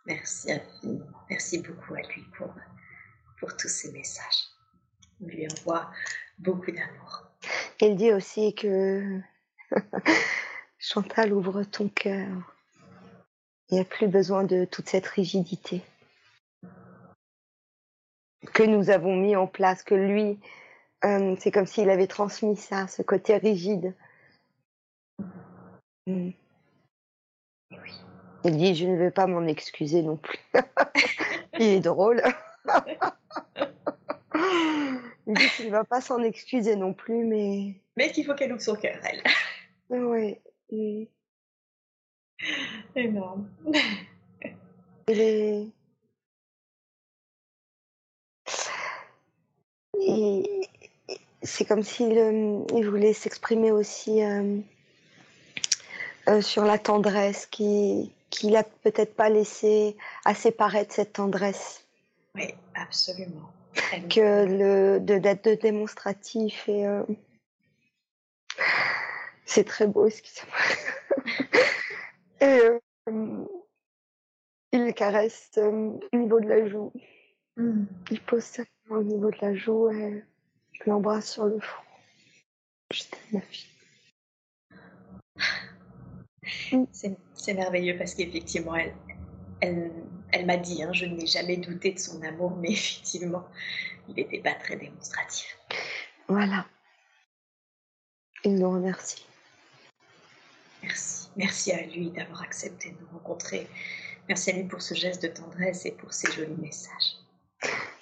Merci. Merci beaucoup à lui pour, pour tous ces messages. On lui envoie beaucoup d'amour. Il dit aussi que Chantal ouvre ton cœur. Il n'y a plus besoin de toute cette rigidité que nous avons mis en place, que lui, euh, c'est comme s'il avait transmis ça, ce côté rigide. Mm. Il dit, je ne veux pas m'en excuser non plus. Il est drôle. Il dit qu'il ne va pas s'en excuser non plus, mais... Mais qu'il faut qu'elle ouvre son cœur, elle? Oui. Mm. Énorme. Il est... Et c'est comme s'il euh, il voulait s'exprimer aussi euh, euh, sur la tendresse, qui qu'il a peut-être pas laissé assez paraître cette tendresse. Oui, absolument. Que le de d'être de démonstratif et euh, c'est très beau passe. et euh, il caresse euh, au niveau de la joue. Mm. Il pose sa main au niveau de la joue et je l'embrasse sur le front. Je ma fille. C'est c'est merveilleux parce qu'effectivement, elle, elle, elle m'a dit, hein, je n'ai jamais douté de son amour, mais effectivement, il n'était pas très démonstratif. Voilà. Il nous remercie. Merci. Merci à lui d'avoir accepté de nous rencontrer. Merci à lui pour ce geste de tendresse et pour ses jolis messages.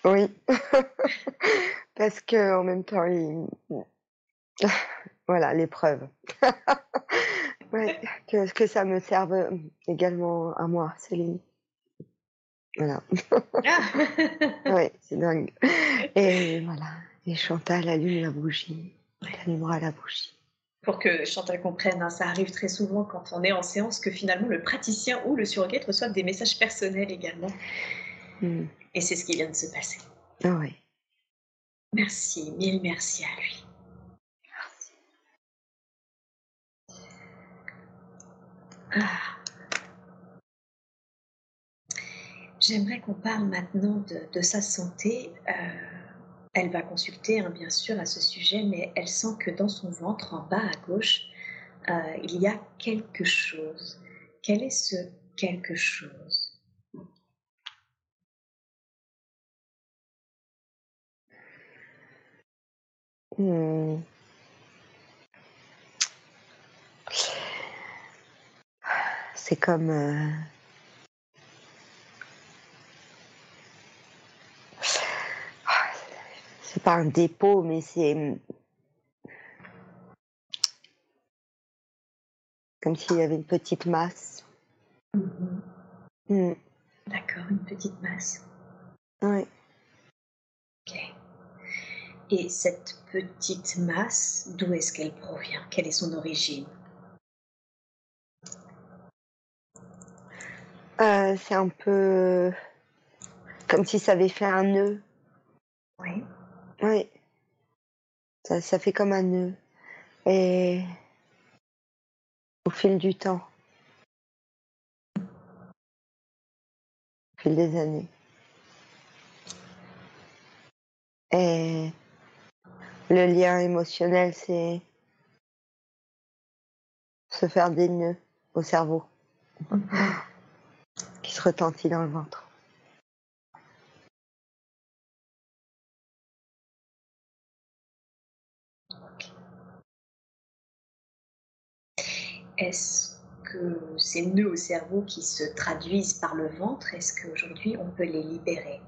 Oui. Parce que en même temps, il... voilà, l'épreuve. Ouais, que, que ça me serve également à moi, Céline. Voilà. Ah ouais, c'est dingue. Et voilà. Et Chantal allume la bougie. Elle allumera la bougie. Pour que Chantal comprenne, hein, ça arrive très souvent quand on est en séance que finalement le praticien ou le surrogate reçoivent des messages personnels également. Hmm. Et c'est ce qui vient de se passer. Ah ouais. Merci, mille merci à lui. Ah. J'aimerais qu'on parle maintenant de, sa santé. Euh, elle va consulter, hein, bien sûr, à ce sujet, mais elle sent que dans son ventre, en bas à gauche, euh, il y a quelque chose. Quel est ce quelque chose? Hmm. C'est comme. euh, C'est pas un dépôt, mais c'est. Comme s'il y avait une petite masse. Mhm. Hmm. D'accord, une petite masse. Ouais. Ok. Et cette petite masse, d'où est-ce qu'elle provient? Quelle est son origine? Euh, c'est un peu. Comme si ça avait fait un nœud. Oui. Oui. Ça, ça fait comme un nœud. Et au fil du temps, au fil des années. Et le lien émotionnel, c'est se faire des nœuds au cerveau qui se retentit dans le ventre. Est-ce que ces nœuds au cerveau qui se traduisent par le ventre, est-ce qu'aujourd'hui on peut les libérer?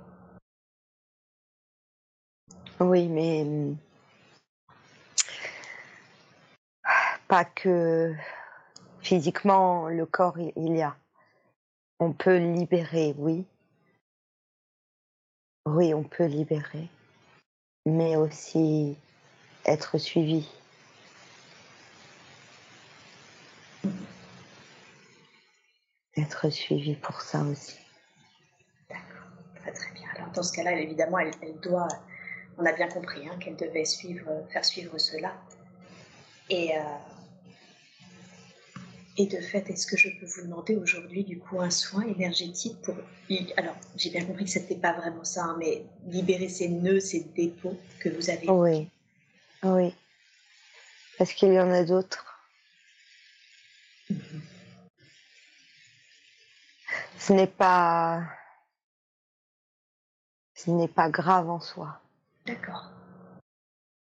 Oui, mais hum, pas que physiquement le corps il y a. On peut libérer, oui. Oui, on peut libérer, mais aussi être suivi. être suivie pour ça aussi. D'accord, très très bien. Alors dans ce cas-là, évidemment, elle, doit, on a bien compris hein, qu'elle devait suivre, faire suivre cela. Et, euh, et de fait, est-ce que je peux vous demander aujourd'hui du coup un soin énergétique pour... Alors, j'ai bien compris que ce n'était pas vraiment ça, hein, mais libérer ces nœuds, ces dépôts que vous avez. Oui, oui. Parce qu'il y en a d'autres. Mhm. Ce n'est pas... Ce n'est pas grave en soi. D'accord.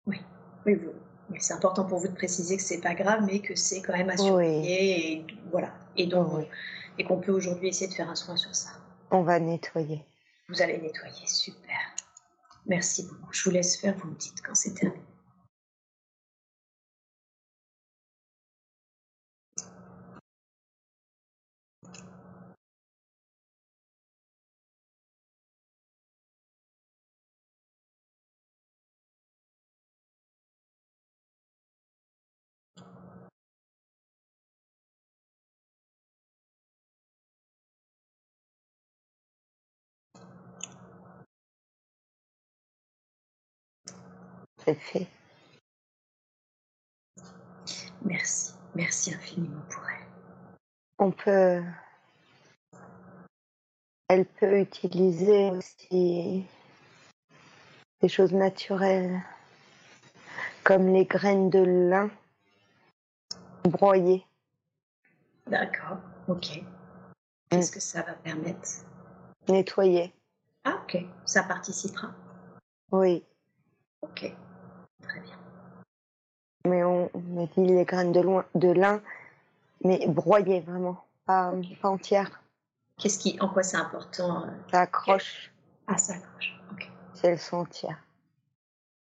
Oui, oui, vous, c'est important pour vous de préciser que c'est pas grave, mais que c'est quand même à surveiller et voilà. Et donc, et qu'on peut aujourd'hui essayer de faire un soin sur ça. On va nettoyer. Vous allez nettoyer, super. Merci beaucoup. Je vous laisse faire, vous me dites quand c'est terminé. Fait. Merci, merci infiniment pour elle. On peut. Elle peut utiliser aussi des choses naturelles, comme les graines de lin broyées. D'accord, ok. Qu'est-ce que ça va permettre? Nettoyer. Ah, ok. Ça participera? Oui. Ok. Mais on, met les graines de, loin, de lin, mais broyées vraiment, pas, pas entières. Qu'est-ce qui, en quoi c'est important euh, Ça accroche. Ah, ça accroche. Ok. Si elles sont entières.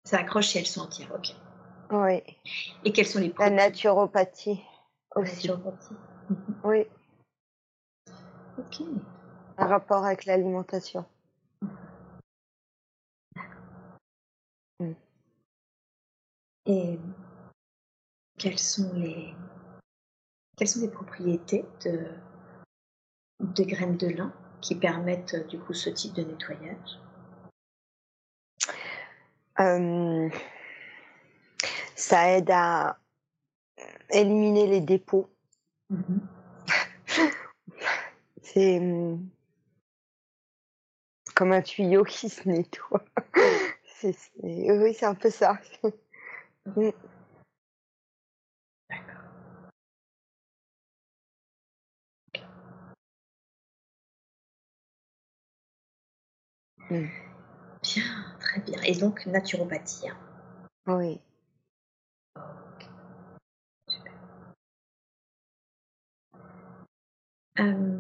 Ça accroche si elles sont entières. Ok. Oui. Et quels sont les La naturopathie aussi. La naturopathie. Oui. Ok. Un rapport avec l'alimentation. Et quelles sont les, quelles sont les propriétés de, de graines de lin qui permettent du coup ce type de nettoyage? Euh, Ça aide à éliminer les dépôts. Mm-hmm. C'est hum, comme un tuyau qui se nettoie. oui, c'est un peu ça. Mmh. Bien, très bien. Et donc naturopathie. Hein. Oui. Super. Euh,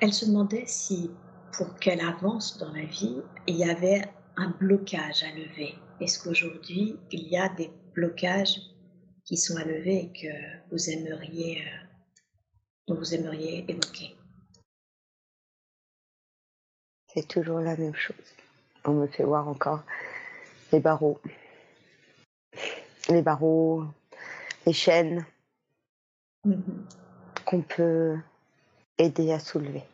elle se demandait si, pour qu'elle avance dans la vie, il y avait un blocage à lever Est-ce qu'aujourd'hui, il y a des blocages qui sont à lever et que vous aimeriez, euh, dont vous aimeriez évoquer? C'est toujours la même chose. On me fait voir encore les barreaux. Les barreaux, les chaînes mm-hmm. qu'on peut aider à soulever.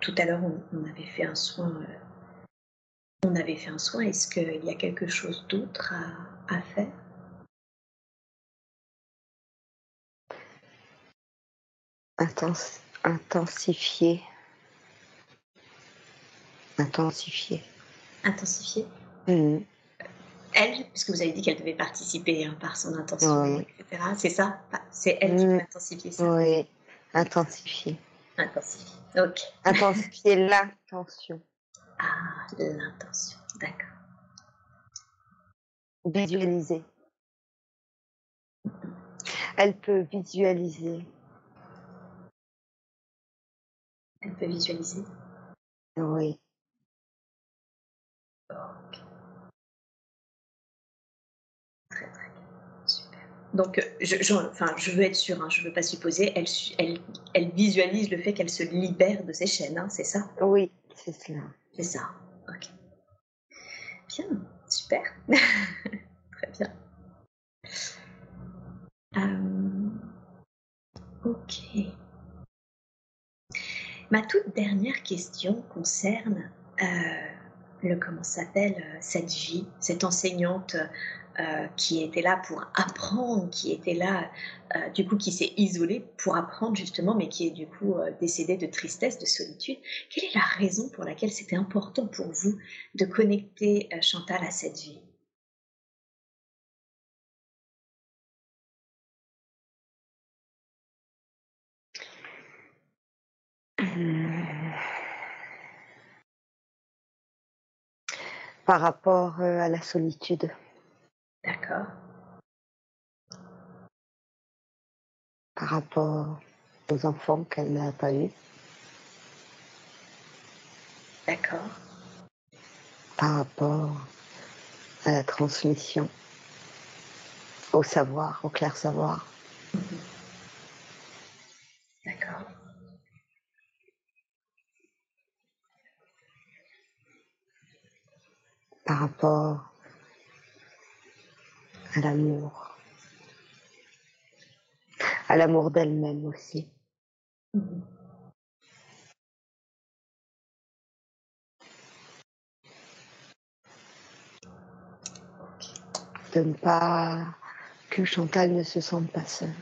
tout à l'heure, on, avait fait un soin. Euh, on avait fait un soin. Est-ce qu'il y a quelque chose d'autre à, faire? Intensifier. Intensifier. Intensifier mmh. Elle, puisque vous avez dit qu'elle devait participer hein, par son intention, etc. C'est ça? C'est elle qui mmh. peut intensifier ça? Oui, intensifier. Intensifier. Ok. Intensifier l'intention. Ah, l'intention, d'accord. Visualiser. Elle peut visualiser. Elle peut visualiser? Oui. Ok. Très très bien. Super. Donc, je, enfin, je veux être sûre, hein, je ne veux pas supposer, elle, elle, elle, visualise le fait qu'elle se libère de ses chaînes, hein, c'est ça? Oui, c'est cela. C'est ça, ok. Bien, Super. Très bien. Euh, ok. Ma toute dernière question concerne euh, le comment s'appelle euh, cette vie, cette enseignante euh, qui était là pour apprendre, qui était là, euh, du coup, qui s'est isolée pour apprendre justement, mais qui est du coup euh, décédée de tristesse, de solitude. Quelle est la raison pour laquelle c'était important pour vous de connecter Chantal à cette vie? Par rapport à la solitude. D'accord. Par rapport aux enfants qu'elle n'a pas eus. D'accord. Par rapport à la transmission, au savoir, au clair savoir. D'accord. Par rapport à l'amour, à l'amour d'elle-même aussi. De ne pas que Chantal ne se sente pas seule.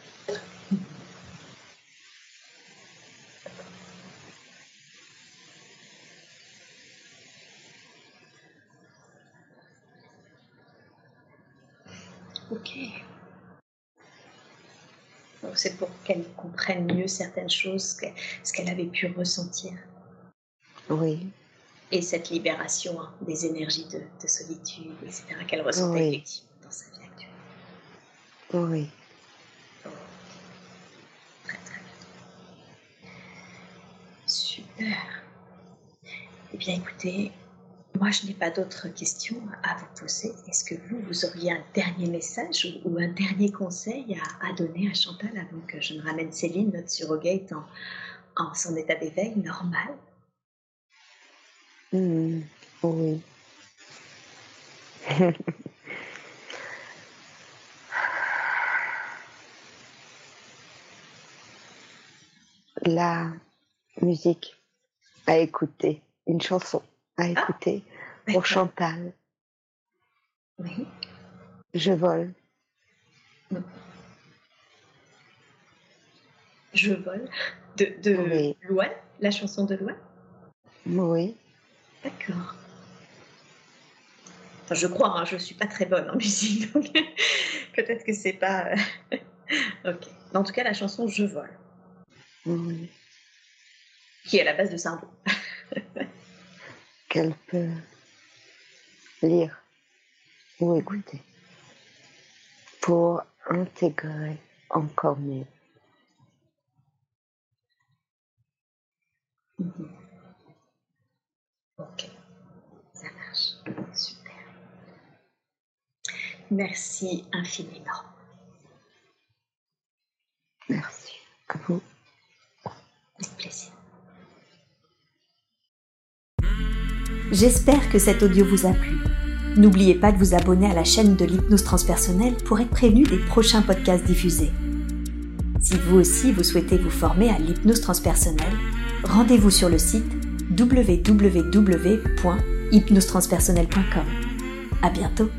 Ok. C'est pour qu'elle comprenne mieux certaines choses, ce qu'elle avait pu ressentir. Oui. Et cette libération hein, des énergies de, solitude, etc., qu'elle ressentait effectivement dans sa vie actuelle. Oui. Très très bien. Super. Eh bien écoutez, moi, je n'ai pas d'autres questions à vous poser. Est-ce que vous, vous auriez un dernier message ou, un dernier conseil à, donner à Chantal avant que je ne ramène Céline, notre surrogate, en, en son état d'éveil normal? Mmh, Oui. La musique à écouter, une chanson à ah, écouter pour Chantal. Oui. Je vole. Je vole. De, de la chanson de Loin Oui. D'accord. Enfin, je crois, hein, je ne suis pas très bonne en musique, donc peut-être que c'est pas. ok. En tout cas, la chanson Je vole. Oui. Qui est à la base de Sardo. Qu'elle peut lire ou écouter pour intégrer encore mieux. Mhm. Ok, ça marche. Super. Merci infiniment. Merci à vous. Avec plaisir. J'espère que cet audio vous a plu. N'oubliez pas de vous abonner à la chaîne de l'hypnose transpersonnelle pour être prévenu des prochains podcasts diffusés. Si vous aussi vous souhaitez vous former à l'hypnose transpersonnelle, rendez-vous sur le site www.hypnosetranspersonnelle.com. À bientôt!